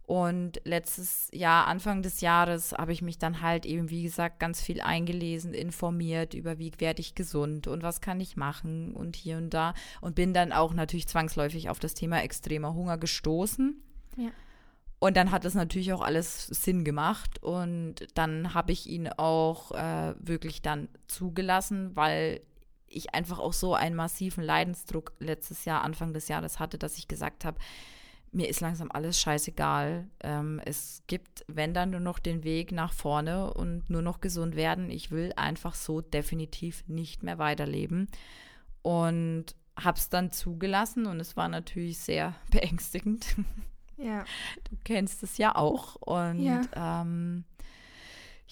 Und letztes Jahr, Anfang des Jahres, habe ich mich dann halt eben, wie gesagt, ganz viel eingelesen, informiert über, wie werde ich gesund und was kann ich machen und hier und da. Und bin dann auch natürlich zwangsläufig auf das Thema extremer Hunger gestoßen. Ja. Und dann hat das natürlich auch alles Sinn gemacht. Und dann habe ich ihn auch äh, wirklich dann zugelassen, weil ich einfach auch so einen massiven Leidensdruck letztes Jahr, Anfang des Jahres hatte, dass ich gesagt habe, mir ist langsam alles scheißegal. Ähm, es gibt, wenn dann nur noch den Weg nach vorne und nur noch gesund werden. Ich will einfach so definitiv nicht mehr weiterleben. Und habe es dann zugelassen und es war natürlich sehr beängstigend. Ja. Du kennst es ja auch. Und ja. Ähm,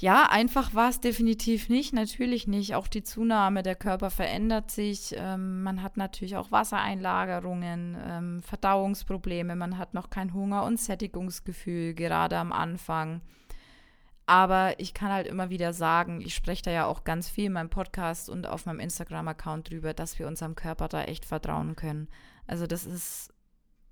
ja, einfach war es definitiv nicht, natürlich nicht. Auch die Zunahme, der Körper verändert sich. Ähm, man hat natürlich auch Wassereinlagerungen, ähm, Verdauungsprobleme, man hat noch kein Hunger- und Sättigungsgefühl, gerade am Anfang. Aber ich kann halt immer wieder sagen, ich spreche da ja auch ganz viel in meinem Podcast und auf meinem Instagram-Account drüber, dass wir unserem Körper da echt vertrauen können. Also das ist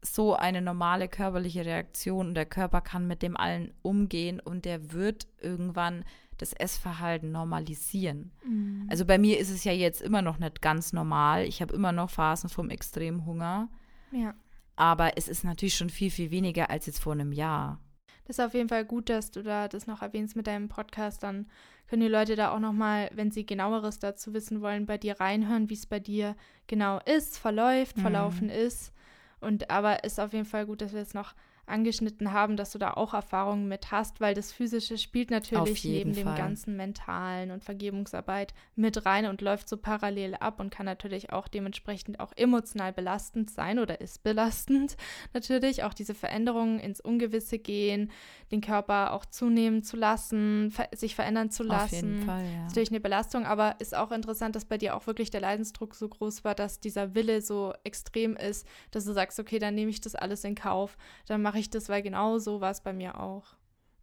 so eine normale körperliche Reaktion und der Körper kann mit dem allen umgehen und der wird irgendwann das Essverhalten normalisieren. Mhm. Also bei mir ist es ja jetzt immer noch nicht ganz normal. Ich habe immer noch Phasen vom extremen Hunger. Ja. Aber es ist natürlich schon viel, viel weniger als jetzt vor einem Jahr. Das ist auf jeden Fall gut, dass du da das noch erwähnst mit deinem Podcast. Dann können die Leute da auch nochmal, wenn sie genaueres dazu wissen wollen, bei dir reinhören, wie es bei dir genau ist, verläuft, mhm. verlaufen ist. Und aber ist auf jeden Fall gut, dass wir es noch angeschnitten haben, dass du da auch Erfahrungen mit hast, weil das Physische spielt natürlich neben Fall. dem ganzen Mentalen und Vergebungsarbeit mit rein und läuft so parallel ab und kann natürlich auch dementsprechend auch emotional belastend sein oder ist belastend natürlich. Auch diese Veränderungen ins Ungewisse gehen, den Körper auch zunehmen zu lassen, ver sich verändern zu lassen. Auf jeden Fall, ja. Ist natürlich eine Belastung, aber ist auch interessant, dass bei dir auch wirklich der Leidensdruck so groß war, dass dieser Wille so extrem ist, dass du sagst, okay, dann nehme ich das alles in Kauf, dann mache ich das, weil genau so war es bei mir auch.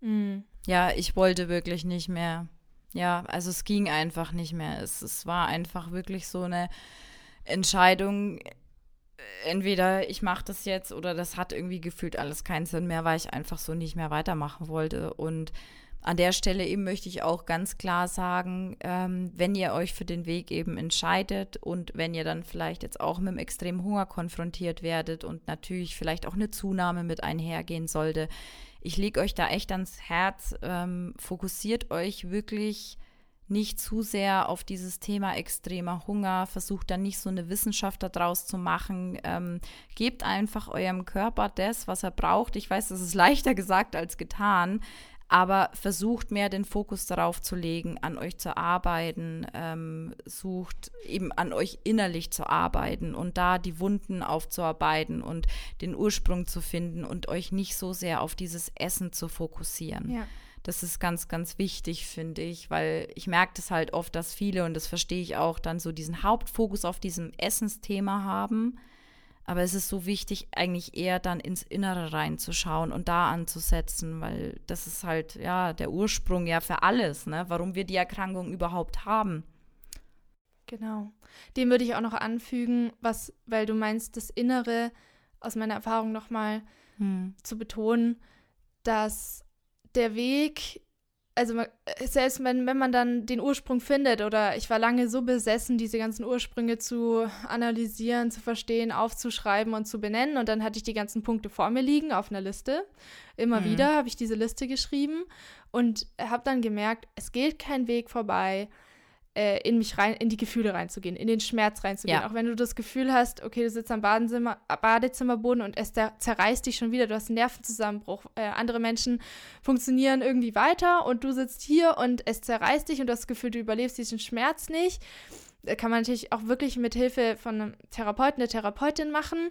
Mhm. Ja, ich wollte wirklich nicht mehr. Ja, also es ging einfach nicht mehr. Es, es war einfach wirklich so eine Entscheidung. Entweder ich mache das jetzt oder das hat irgendwie gefühlt alles keinen Sinn mehr, weil ich einfach so nicht mehr weitermachen wollte. Und an der Stelle eben möchte ich auch ganz klar sagen, ähm, wenn ihr euch für den Weg eben entscheidet und wenn ihr dann vielleicht jetzt auch mit einem extremen Hunger konfrontiert werdet und natürlich vielleicht auch eine Zunahme mit einhergehen sollte, ich lege euch da echt ans Herz, ähm, fokussiert euch wirklich nicht zu sehr auf dieses Thema extremer Hunger, versucht dann nicht so eine Wissenschaft daraus zu machen. Ähm, gebt einfach eurem Körper das, was er braucht. Ich weiß, das ist leichter gesagt als getan, aber versucht mehr den Fokus darauf zu legen, an euch zu arbeiten, ähm, sucht eben an euch innerlich zu arbeiten und da die Wunden aufzuarbeiten und den Ursprung zu finden und euch nicht so sehr auf dieses Essen zu fokussieren. Ja. Das ist ganz, ganz wichtig, finde ich, weil ich merke das halt oft, dass viele, und das verstehe ich auch, dann so diesen Hauptfokus auf diesem Essensthema haben aber es ist so wichtig, eigentlich eher dann ins Innere reinzuschauen und da anzusetzen, weil das ist halt ja der Ursprung ja für alles, ne? warum wir die Erkrankung überhaupt haben. Genau. Dem würde ich auch noch anfügen, was, weil du meinst, das Innere aus meiner Erfahrung nochmal hm. zu betonen, dass der Weg also äh, selbst wenn, wenn man dann den Ursprung findet, oder ich war lange so besessen, diese ganzen Ursprünge zu analysieren, zu verstehen, aufzuschreiben und zu benennen. Und dann hatte ich die ganzen Punkte vor mir liegen auf einer Liste. Immer mhm. wieder habe ich diese Liste geschrieben und habe dann gemerkt, es geht kein Weg vorbei äh, in mich rein, in die Gefühle reinzugehen, in den Schmerz reinzugehen. Ja. Auch wenn du das Gefühl hast, okay, du sitzt am Badezimmer, Badezimmerboden und es zerreißt dich schon wieder, du hast einen Nervenzusammenbruch. Äh, andere Menschen funktionieren irgendwie weiter und du sitzt hier und es zerreißt dich und du hast das Gefühl, du überlebst diesen Schmerz nicht. Da kann man natürlich auch wirklich mit Hilfe von einem Therapeuten, der Therapeutin machen.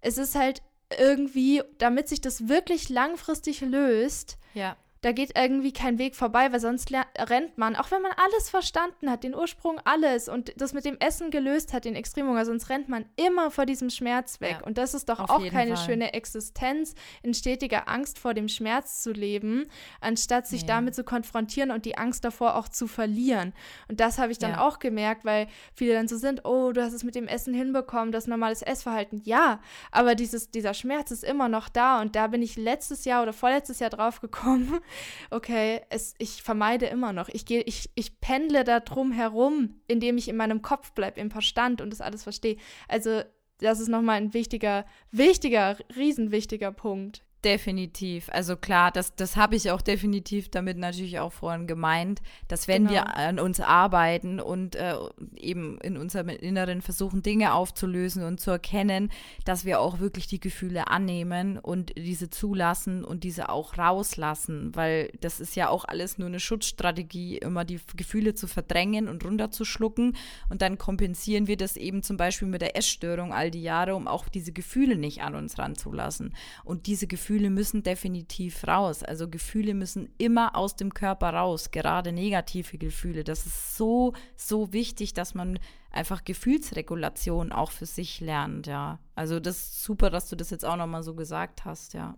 Es ist halt irgendwie, damit sich das wirklich langfristig löst, ja da geht irgendwie kein Weg vorbei, weil sonst rennt man, auch wenn man alles verstanden hat, den Ursprung alles und das mit dem Essen gelöst hat, den Extremhunger, sonst rennt man immer vor diesem Schmerz weg. Ja, und das ist doch auch keine Fall. schöne Existenz, in stetiger Angst vor dem Schmerz zu leben, anstatt sich nee. damit zu konfrontieren und die Angst davor auch zu verlieren. Und das habe ich dann ja. auch gemerkt, weil viele dann so sind, oh, du hast es mit dem Essen hinbekommen, das normales Essverhalten. Ja, aber dieses, dieser Schmerz ist immer noch da und da bin ich letztes Jahr oder vorletztes Jahr drauf gekommen, okay, es, ich vermeide immer noch. Ich, gehe, ich, ich pendle da drum herum, indem ich in meinem Kopf bleibe, im Verstand und das alles verstehe. Also das ist nochmal ein wichtiger, wichtiger, riesenwichtiger Punkt. Definitiv. Also klar, das, das habe ich auch definitiv damit natürlich auch vorhin gemeint, dass wenn genau. wir an uns arbeiten und äh, eben in unserem Inneren versuchen, Dinge aufzulösen und zu erkennen, dass wir auch wirklich die Gefühle annehmen und diese zulassen und diese auch rauslassen, weil das ist ja auch alles nur eine Schutzstrategie, immer die Gefühle zu verdrängen und runterzuschlucken und dann kompensieren wir das eben zum Beispiel mit der Essstörung all die Jahre, um auch diese Gefühle nicht an uns ranzulassen. Und diese Gefühle Gefühle müssen definitiv raus. Also Gefühle müssen immer aus dem Körper raus, gerade negative Gefühle. Das ist so, so wichtig, dass man einfach Gefühlsregulation auch für sich lernt, ja. Also das ist super, dass du das jetzt auch nochmal so gesagt hast, ja.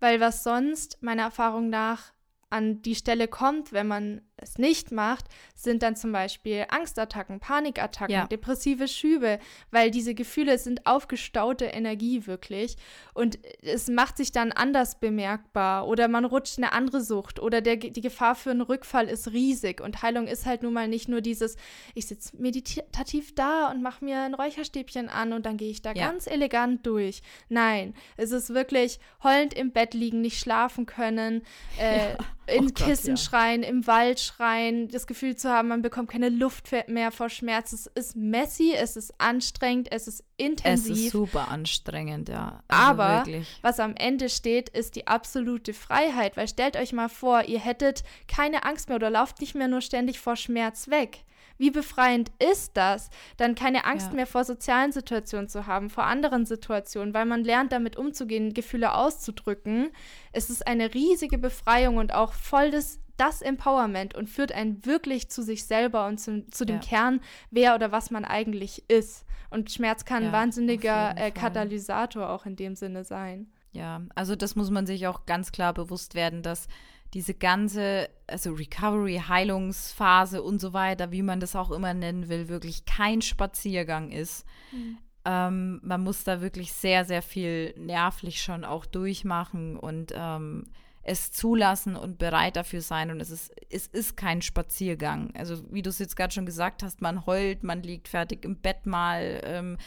Weil was sonst meiner Erfahrung nach an die Stelle kommt, wenn man es nicht macht, sind dann zum Beispiel Angstattacken, Panikattacken, ja. depressive Schübe, weil diese Gefühle sind aufgestaute Energie wirklich und es macht sich dann anders bemerkbar oder man rutscht in eine andere Sucht oder der, die Gefahr für einen Rückfall ist riesig und Heilung ist halt nun mal nicht nur dieses, ich sitze meditativ da und mache mir ein Räucherstäbchen an und dann gehe ich da ja. ganz elegant durch. Nein, es ist wirklich heulend im Bett liegen, nicht schlafen können, äh, ja. in oh Kissen Gott, schreien, im Wald schreien, das Gefühl zu haben, man bekommt keine Luft mehr vor Schmerz. Es ist messy, es ist anstrengend, es ist intensiv. Es ist super anstrengend, ja. Also Aber wirklich. was am Ende steht, ist die absolute Freiheit. Weil stellt euch mal vor, ihr hättet keine Angst mehr oder lauft nicht mehr nur ständig vor Schmerz weg. Wie befreiend ist das, dann keine Angst ja. mehr vor sozialen Situationen zu haben, vor anderen Situationen, weil man lernt, damit umzugehen, Gefühle auszudrücken. Es ist eine riesige Befreiung und auch voll das das Empowerment und führt einen wirklich zu sich selber und zu, zu dem ja. Kern, wer oder was man eigentlich ist. Und Schmerz kann ja, ein wahnsinniger äh, Katalysator auch in dem Sinne sein. Ja, also das muss man sich auch ganz klar bewusst werden, dass diese ganze, also Recovery, Heilungsphase und so weiter, wie man das auch immer nennen will, wirklich kein Spaziergang ist. Mhm. Ähm, man muss da wirklich sehr, sehr viel nervlich schon auch durchmachen und ähm, es zulassen und bereit dafür sein. Und es ist, es ist kein Spaziergang. Also wie du es jetzt gerade schon gesagt hast, man heult, man liegt fertig im Bett mal. Ähm,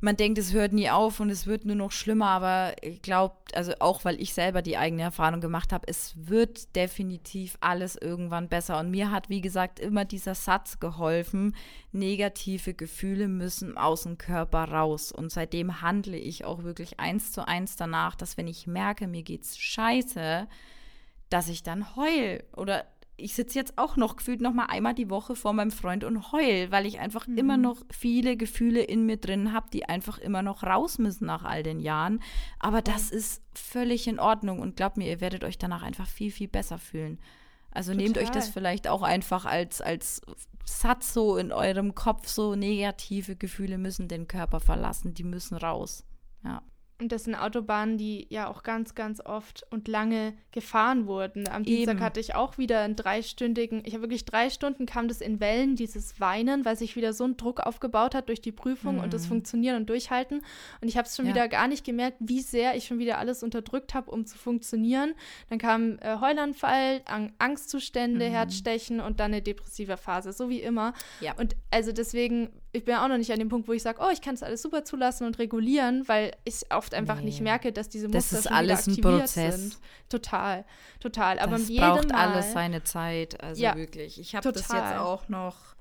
man denkt, es hört nie auf und es wird nur noch schlimmer, aber ich glaube, also auch weil ich selber die eigene Erfahrung gemacht habe, es wird definitiv alles irgendwann besser. Und mir hat, wie gesagt, immer dieser Satz geholfen, negative Gefühle müssen aus dem Körper raus. Und seitdem handle ich auch wirklich eins zu eins danach, dass wenn ich merke, mir geht's scheiße, dass ich dann heul oder ich sitze jetzt auch noch gefühlt noch mal einmal die Woche vor meinem Freund und heul, weil ich einfach mhm. immer noch viele Gefühle in mir drin habe, die einfach immer noch raus müssen nach all den Jahren. Aber das ist völlig in Ordnung und glaubt mir, ihr werdet euch danach einfach viel, viel besser fühlen. Also Total. nehmt euch das vielleicht auch einfach als, als Satz so in eurem Kopf, so negative Gefühle müssen den Körper verlassen, die müssen raus. Ja. Und das sind Autobahnen, die ja auch ganz, ganz oft und lange gefahren wurden. Am Dienstag hatte ich auch wieder einen dreistündigen, ich habe wirklich drei Stunden kam das in Wellen, dieses Weinen, weil sich wieder so ein Druck aufgebaut hat durch die Prüfung mhm. und das mhm. Funktionieren und Durchhalten. Und ich habe es schon ja. wieder gar nicht gemerkt, wie sehr ich schon wieder alles unterdrückt habe, um zu funktionieren. Dann kam äh, Heulanfall, Ang Angstzustände, mhm. Herzstechen und dann eine depressive Phase, so wie immer. Ja. Und also deswegen ich bin auch noch nicht an dem Punkt, wo ich sage, oh, ich kann das alles super zulassen und regulieren, weil ich oft einfach nee. nicht merke, dass diese Muster das ist alles ein Prozess. sind. Total, total. Aber das braucht Mal, alles seine Zeit, also ja, wirklich. Ich habe das jetzt auch noch.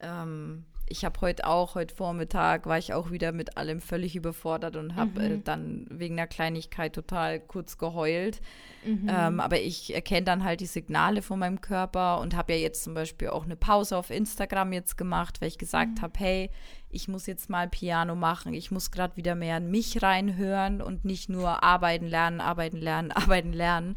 Ähm, ich habe heute auch, heute Vormittag, war ich auch wieder mit allem völlig überfordert und habe äh, mhm. äh, dann wegen einer Kleinigkeit total kurz geheult. Mhm. Ähm, aber ich erkenne dann halt die Signale von meinem Körper und habe ja jetzt zum Beispiel auch eine Pause auf Instagram jetzt gemacht, weil ich gesagt mhm. habe, hey, ich muss jetzt mal Piano machen, ich muss gerade wieder mehr in mich reinhören und nicht nur arbeiten, lernen, arbeiten, lernen, arbeiten, lernen.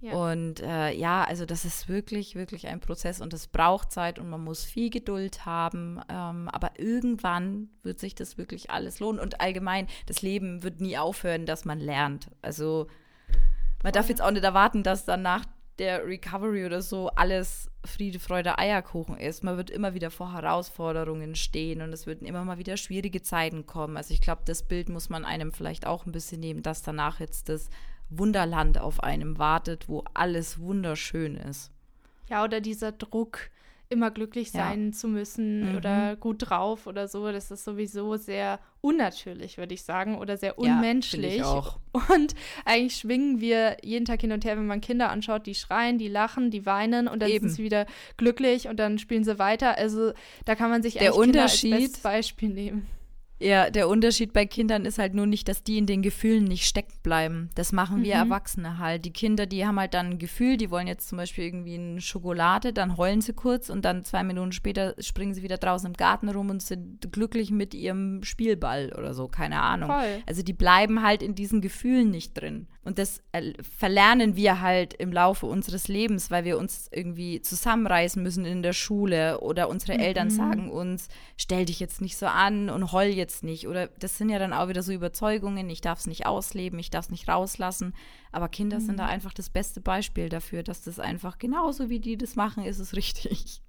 Ja. Und äh, ja, also das ist wirklich, wirklich ein Prozess und es braucht Zeit und man muss viel Geduld haben. Ähm, aber irgendwann wird sich das wirklich alles lohnen. Und allgemein, das Leben wird nie aufhören, dass man lernt. Also man darf jetzt auch nicht erwarten, dass dann nach der Recovery oder so alles Friede, Freude, Eierkuchen ist. Man wird immer wieder vor Herausforderungen stehen und es würden immer mal wieder schwierige Zeiten kommen. Also ich glaube, das Bild muss man einem vielleicht auch ein bisschen nehmen, dass danach jetzt das Wunderland auf einem wartet, wo alles wunderschön ist. Ja, oder dieser Druck, immer glücklich sein ja. zu müssen mhm. oder gut drauf oder so, das ist sowieso sehr unnatürlich, würde ich sagen, oder sehr unmenschlich. Ja, auch. Und eigentlich schwingen wir jeden Tag hin und her, wenn man Kinder anschaut, die schreien, die lachen, die weinen und dann Eben. sind sie wieder glücklich und dann spielen sie weiter. Also da kann man sich Der Unterschied, als Beispiel nehmen. Ja, der Unterschied bei Kindern ist halt nur nicht, dass die in den Gefühlen nicht stecken bleiben. Das machen wir mhm. Erwachsene halt. Die Kinder, die haben halt dann ein Gefühl, die wollen jetzt zum Beispiel irgendwie eine Schokolade, dann heulen sie kurz und dann zwei Minuten später springen sie wieder draußen im Garten rum und sind glücklich mit ihrem Spielball oder so, keine Ahnung. Voll. Also die bleiben halt in diesen Gefühlen nicht drin. Und das verlernen wir halt im Laufe unseres Lebens, weil wir uns irgendwie zusammenreißen müssen in der Schule oder unsere mhm. Eltern sagen uns, stell dich jetzt nicht so an und heul jetzt nicht. Oder das sind ja dann auch wieder so Überzeugungen, ich darf es nicht ausleben, ich darf es nicht rauslassen. Aber Kinder mhm. sind da einfach das beste Beispiel dafür, dass das einfach genauso wie die das machen, ist es richtig.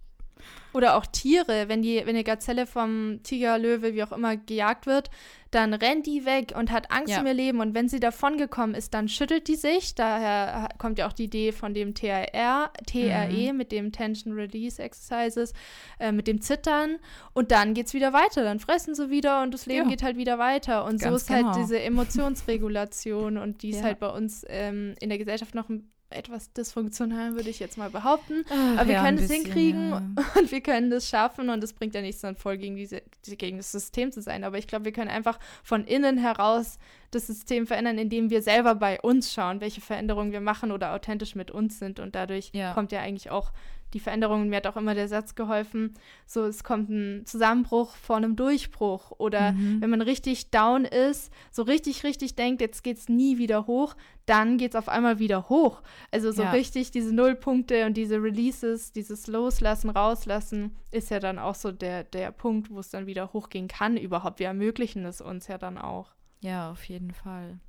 Oder auch Tiere, wenn die, wenn eine Gazelle vom Tiger, Löwe, wie auch immer gejagt wird, dann rennt die weg und hat Angst ja. um ihr Leben. Und wenn sie davongekommen ist, dann schüttelt die sich. Daher kommt ja auch die Idee von dem TRR, TRE mhm. mit dem Tension Release Exercises, äh, mit dem Zittern. Und dann geht es wieder weiter. Dann fressen sie wieder und das Leben ja. geht halt wieder weiter. Und Ganz so ist halt genau. halt diese Emotionsregulation und die ist halt bei uns ähm, in der Gesellschaft noch ein etwas dysfunktional, würde ich jetzt mal behaupten. Ach, Aber wir ja, können es hinkriegen ja. und wir können das schaffen und es bringt ja nichts dann voll gegen, diese, gegen das System zu sein. Aber ich glaube, wir können einfach von innen heraus das System verändern, indem wir selber bei uns schauen, welche Veränderungen wir machen oder authentisch mit uns sind. Und dadurch ja. kommt ja eigentlich auch die Veränderungen. Mir hat auch immer der Satz geholfen, so es kommt ein Zusammenbruch vor einem Durchbruch. Oder mhm. wenn man richtig down ist, so richtig, richtig denkt, jetzt geht es nie wieder hoch, dann geht es auf einmal wieder hoch. Also so ja. richtig diese Nullpunkte und diese Releases, dieses Loslassen, Rauslassen, ist ja dann auch so der, der Punkt, wo es dann wieder hochgehen kann überhaupt. Wir ermöglichen es uns ja dann auch. Ja, auf jeden Fall.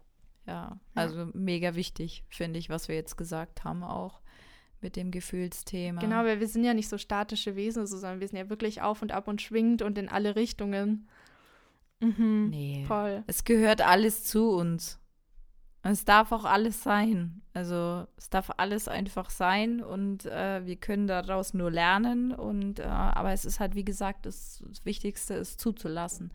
Ja, also ja. mega wichtig, finde ich, was wir jetzt gesagt haben auch mit dem Gefühlsthema. Genau, weil wir sind ja nicht so statische Wesen, sondern wir sind ja wirklich auf und ab und schwingend und in alle Richtungen. Mhm, nee. Voll. Es gehört alles zu uns. Es darf auch alles sein. Also es darf alles einfach sein und äh, wir können daraus nur lernen. Und äh, aber es ist halt, wie gesagt, das, das Wichtigste ist zuzulassen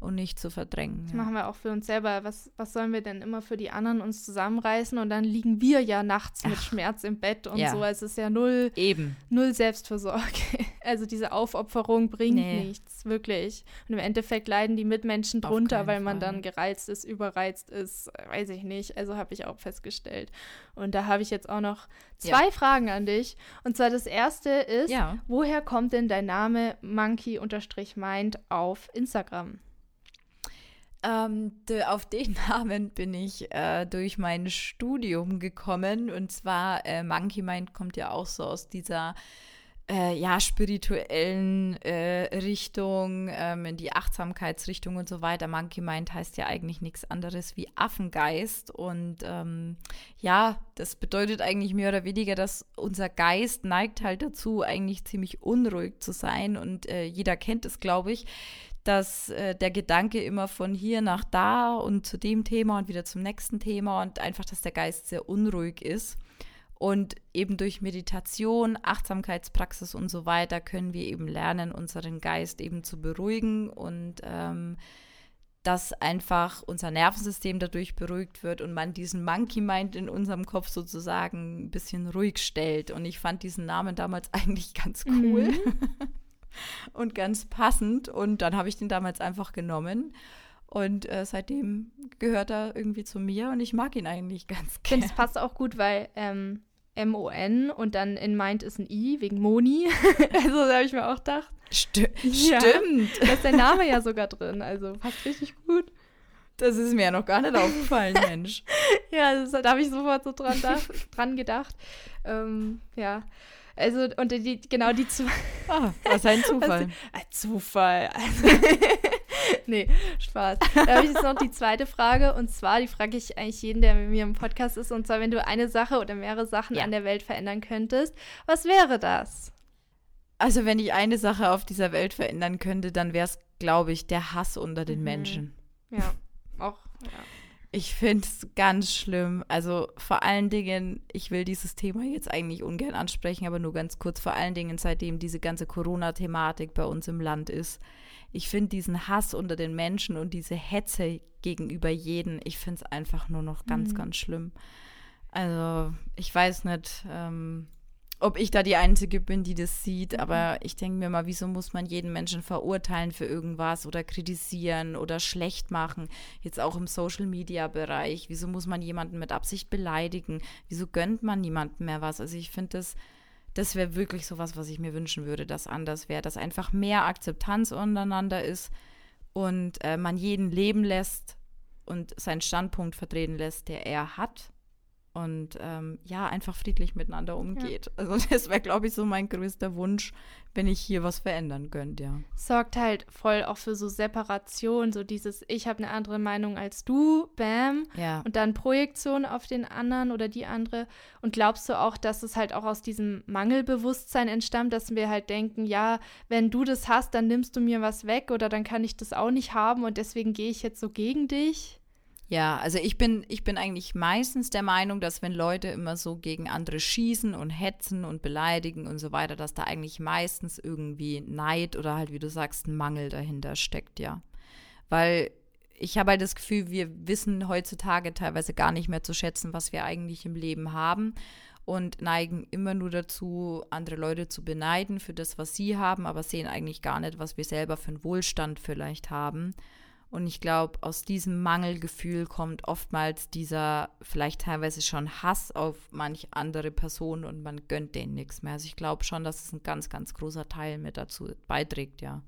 und nicht zu verdrängen. Das ja. machen wir auch für uns selber. Was, was sollen wir denn immer für die anderen uns zusammenreißen? Und dann liegen wir ja nachts mit Ach, Schmerz im Bett und ja. so. Es ist ja null, Eben. null Selbstversorge. Also diese Aufopferung bringt nee. nichts, wirklich. Und im Endeffekt leiden die Mitmenschen drunter, weil man Fall. dann gereizt ist, überreizt ist, weiß ich nicht. Also habe ich auch festgestellt. Und da habe ich jetzt auch noch zwei ja. Fragen an dich. Und zwar das erste ist, woher kommt denn dein Name monkey-mind auf Instagram? Ähm, de, auf den Namen bin ich äh, durch mein Studium gekommen. Und zwar, äh, Monkey Mind kommt ja auch so aus dieser äh, ja, spirituellen äh, Richtung, ähm, in die Achtsamkeitsrichtung und so weiter. Monkey Mind heißt ja eigentlich nichts anderes wie Affengeist. Und ähm, ja, das bedeutet eigentlich mehr oder weniger, dass unser Geist neigt halt dazu, eigentlich ziemlich unruhig zu sein. Und äh, jeder kennt es, glaube ich dass äh, der Gedanke immer von hier nach da und zu dem Thema und wieder zum nächsten Thema und einfach, dass der Geist sehr unruhig ist. Und eben durch Meditation, Achtsamkeitspraxis und so weiter können wir eben lernen, unseren Geist eben zu beruhigen und ähm, dass einfach unser Nervensystem dadurch beruhigt wird und man diesen Monkey Mind in unserem Kopf sozusagen ein bisschen ruhig stellt. Und ich fand diesen Namen damals eigentlich ganz cool. Mhm. und ganz passend. Und dann habe ich den damals einfach genommen. Und äh, seitdem gehört er irgendwie zu mir und ich mag ihn eigentlich ganz gerne. Ich finde, es passt auch gut, weil ähm, M-O-N und dann in Mind ist ein I wegen Moni. also da habe ich mir auch gedacht. Sti ja, stimmt. Da ist der Name ja sogar drin. Also passt richtig gut. Das ist mir ja noch gar nicht aufgefallen, Mensch. ja, das, da habe ich sofort so dran, dran gedacht. Ähm, ja. Also, und die, genau die zwei. Ah, was ein Zufall. Also, ein Zufall. Also, nee, Spaß. Da habe ich jetzt noch die zweite Frage. Und zwar, die frage ich eigentlich jeden, der mit mir im Podcast ist. Und zwar, wenn du eine Sache oder mehrere Sachen ja. an der Welt verändern könntest, was wäre das? Also, wenn ich eine Sache auf dieser Welt verändern könnte, dann wäre es, glaube ich, der Hass unter den mhm. Menschen. Ja, auch, ja. Ich finde es ganz schlimm. Also vor allen Dingen, ich will dieses Thema jetzt eigentlich ungern ansprechen, aber nur ganz kurz, vor allen Dingen seitdem diese ganze Corona-Thematik bei uns im Land ist. Ich finde diesen Hass unter den Menschen und diese Hetze gegenüber jeden, ich finde es einfach nur noch ganz, mhm. ganz schlimm. Also ich weiß nicht, ähm, ob ich da die Einzige bin, die das sieht, mhm. aber ich denke mir mal, wieso muss man jeden Menschen verurteilen für irgendwas oder kritisieren oder schlecht machen? Jetzt auch im Social-Media-Bereich. Wieso muss man jemanden mit Absicht beleidigen? Wieso gönnt man niemandem mehr was? Also ich finde das, das wäre wirklich sowas, was ich mir wünschen würde, dass anders wäre, dass einfach mehr Akzeptanz untereinander ist und äh, man jeden leben lässt und seinen Standpunkt vertreten lässt, der er hat und ähm, ja, einfach friedlich miteinander umgeht. Ja. Also das wäre, glaube ich, so mein größter Wunsch, wenn ich hier was verändern könnte, ja. Sorgt halt voll auch für so Separation, so dieses, ich habe eine andere Meinung als du, bam, ja. und dann Projektion auf den anderen oder die andere. Und glaubst du auch, dass es halt auch aus diesem Mangelbewusstsein entstammt, dass wir halt denken, ja, wenn du das hast, dann nimmst du mir was weg oder dann kann ich das auch nicht haben und deswegen gehe ich jetzt so gegen dich? Ja, also ich bin, ich bin eigentlich meistens der Meinung, dass wenn Leute immer so gegen andere schießen und hetzen und beleidigen und so weiter, dass da eigentlich meistens irgendwie Neid oder halt, wie du sagst, ein Mangel dahinter steckt, ja. Weil ich habe halt das Gefühl, wir wissen heutzutage teilweise gar nicht mehr zu schätzen, was wir eigentlich im Leben haben und neigen immer nur dazu, andere Leute zu beneiden für das, was sie haben, aber sehen eigentlich gar nicht, was wir selber für einen Wohlstand vielleicht haben. Und ich glaube, aus diesem Mangelgefühl kommt oftmals dieser vielleicht teilweise schon Hass auf manch andere Personen und man gönnt denen nichts mehr. Also ich glaube schon, dass es ein ganz, ganz großer Teil mit dazu beiträgt, ja.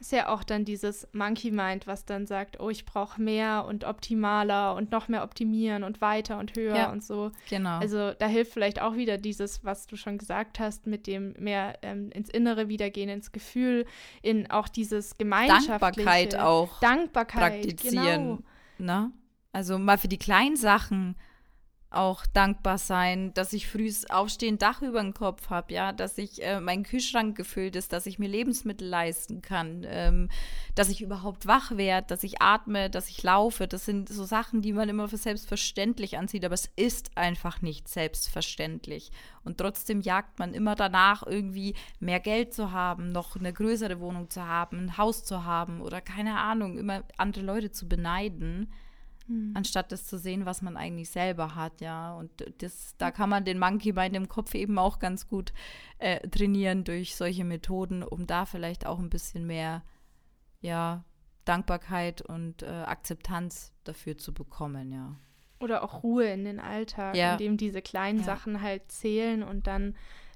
Ist ja auch dann dieses Monkey Mind, was dann sagt, oh, ich brauche mehr und optimaler und noch mehr optimieren und weiter und höher ja, und so. Genau. Also da hilft vielleicht auch wieder dieses, was du schon gesagt hast, mit dem mehr ähm, ins Innere wiedergehen, ins Gefühl, in auch dieses gemeinschaftliche. Dankbarkeit auch. Dankbarkeit, praktizieren. Genau. Ne? Also mal für die kleinen Sachen auch dankbar sein, dass ich früh aufstehen, Dach über dem Kopf habe, ja, dass ich äh, mein Kühlschrank gefüllt ist, dass ich mir Lebensmittel leisten kann, ähm, dass ich überhaupt wach werde, dass ich atme, dass ich laufe. Das sind so Sachen, die man immer für selbstverständlich ansieht, aber es ist einfach nicht selbstverständlich. Und trotzdem jagt man immer danach, irgendwie mehr Geld zu haben, noch eine größere Wohnung zu haben, ein Haus zu haben oder keine Ahnung, immer andere Leute zu beneiden. Mhm. Anstatt das zu sehen, was man eigentlich selber hat, ja. Und das, da kann man den Monkey Mind im Kopf eben auch ganz gut äh, trainieren durch solche Methoden, um da vielleicht auch ein bisschen mehr, ja, Dankbarkeit und äh, Akzeptanz dafür zu bekommen, ja. Oder auch Ruhe in den Alltag, ja. in dem diese kleinen ja. Sachen halt zählen und dann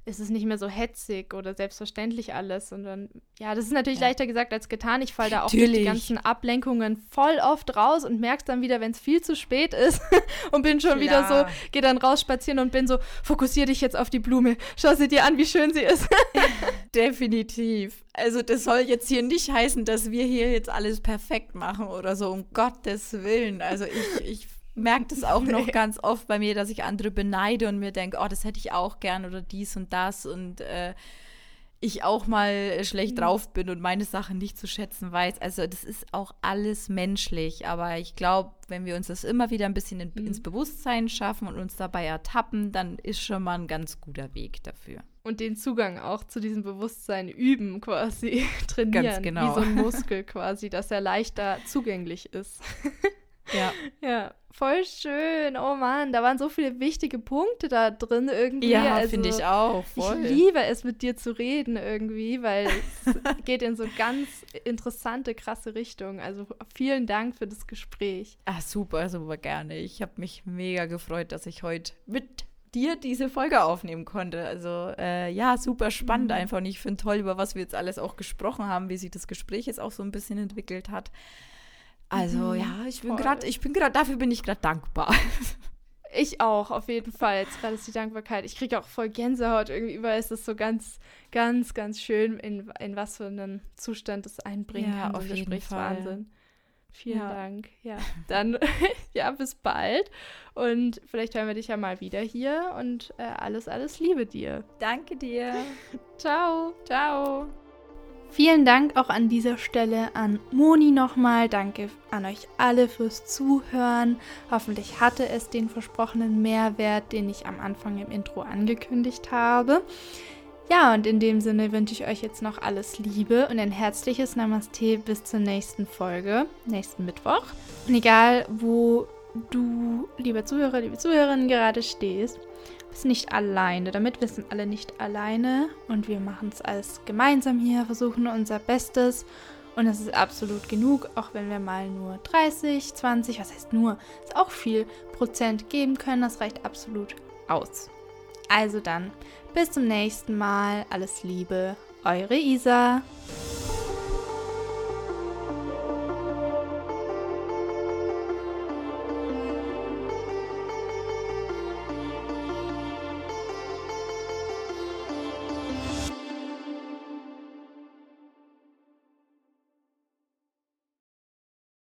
ist es nicht mehr so hetzig oder selbstverständlich alles, sondern ja, das ist natürlich ja. leichter gesagt als getan. Ich falle da auch durch die ganzen Ablenkungen voll oft raus und merke dann wieder, wenn es viel zu spät ist und bin schon Klar. wieder so, gehe dann raus spazieren und bin so, fokussier dich jetzt auf die Blume, schau sie dir an, wie schön sie ist. Definitiv. Also das soll jetzt hier nicht heißen, dass wir hier jetzt alles perfekt machen oder so, um Gottes Willen. Also ich, ich merke das auch noch ganz oft bei mir, dass ich andere beneide und mir denke, oh, das hätte ich auch gern oder dies und das und äh, ich auch mal schlecht mhm. drauf bin und meine Sachen nicht zu schätzen weiß. Also das ist auch alles menschlich, aber ich glaube, wenn wir uns das immer wieder ein bisschen in, mhm. ins Bewusstsein schaffen und uns dabei ertappen, dann ist schon mal ein ganz guter Weg dafür. Und den Zugang auch zu diesem Bewusstsein üben quasi, trainieren. Ganz genau. Wie so ein Muskel quasi, dass er leichter zugänglich ist. Ja. Ja, voll schön. Oh Mann, da waren so viele wichtige Punkte da drin irgendwie. Ja, also, finde ich auch. Voll. Ich liebe es, mit dir zu reden irgendwie, weil es geht in so ganz interessante, krasse Richtung. Also vielen Dank für das Gespräch. Ah, super, super gerne. Ich habe mich mega gefreut, dass ich heute mit dir diese Folge aufnehmen konnte. Also äh, ja, super spannend mhm. einfach. Und ich finde toll, über was wir jetzt alles auch gesprochen haben, wie sich das Gespräch jetzt auch so ein bisschen entwickelt hat. Also mhm, ja, ich bin gerade, ich bin gerade, dafür bin ich gerade dankbar. Ich auch, auf jeden Fall. Jetzt gerade ist die Dankbarkeit. Ich kriege auch voll Gänsehaut irgendwie, es ist so ganz, ganz, ganz schön, in, in was für einen Zustand es einbringen ja, kann. Auf jeden Fall. Wahnsinn. Vielen ja. Dank. Ja, dann ja, bis bald. Und vielleicht hören wir dich ja mal wieder hier. Und äh, alles, alles Liebe dir. Danke dir. Ciao. Ciao. Vielen Dank auch an dieser Stelle an Moni nochmal. Danke an euch alle fürs Zuhören. Hoffentlich hatte es den versprochenen Mehrwert, den ich am Anfang im Intro angekündigt habe. Ja, und in dem Sinne wünsche ich euch jetzt noch alles Liebe und ein herzliches Namaste bis zur nächsten Folge, nächsten Mittwoch. Und egal, wo du, lieber Zuhörer, liebe Zuhörerin, gerade stehst, bist nicht alleine. Damit wir sind alle nicht alleine und wir machen es alles gemeinsam hier, versuchen unser Bestes und das ist absolut genug, auch wenn wir mal nur 30, 20, was heißt nur, ist auch viel Prozent geben können. Das reicht absolut aus. Also dann, bis zum nächsten Mal. Alles Liebe, eure Isa.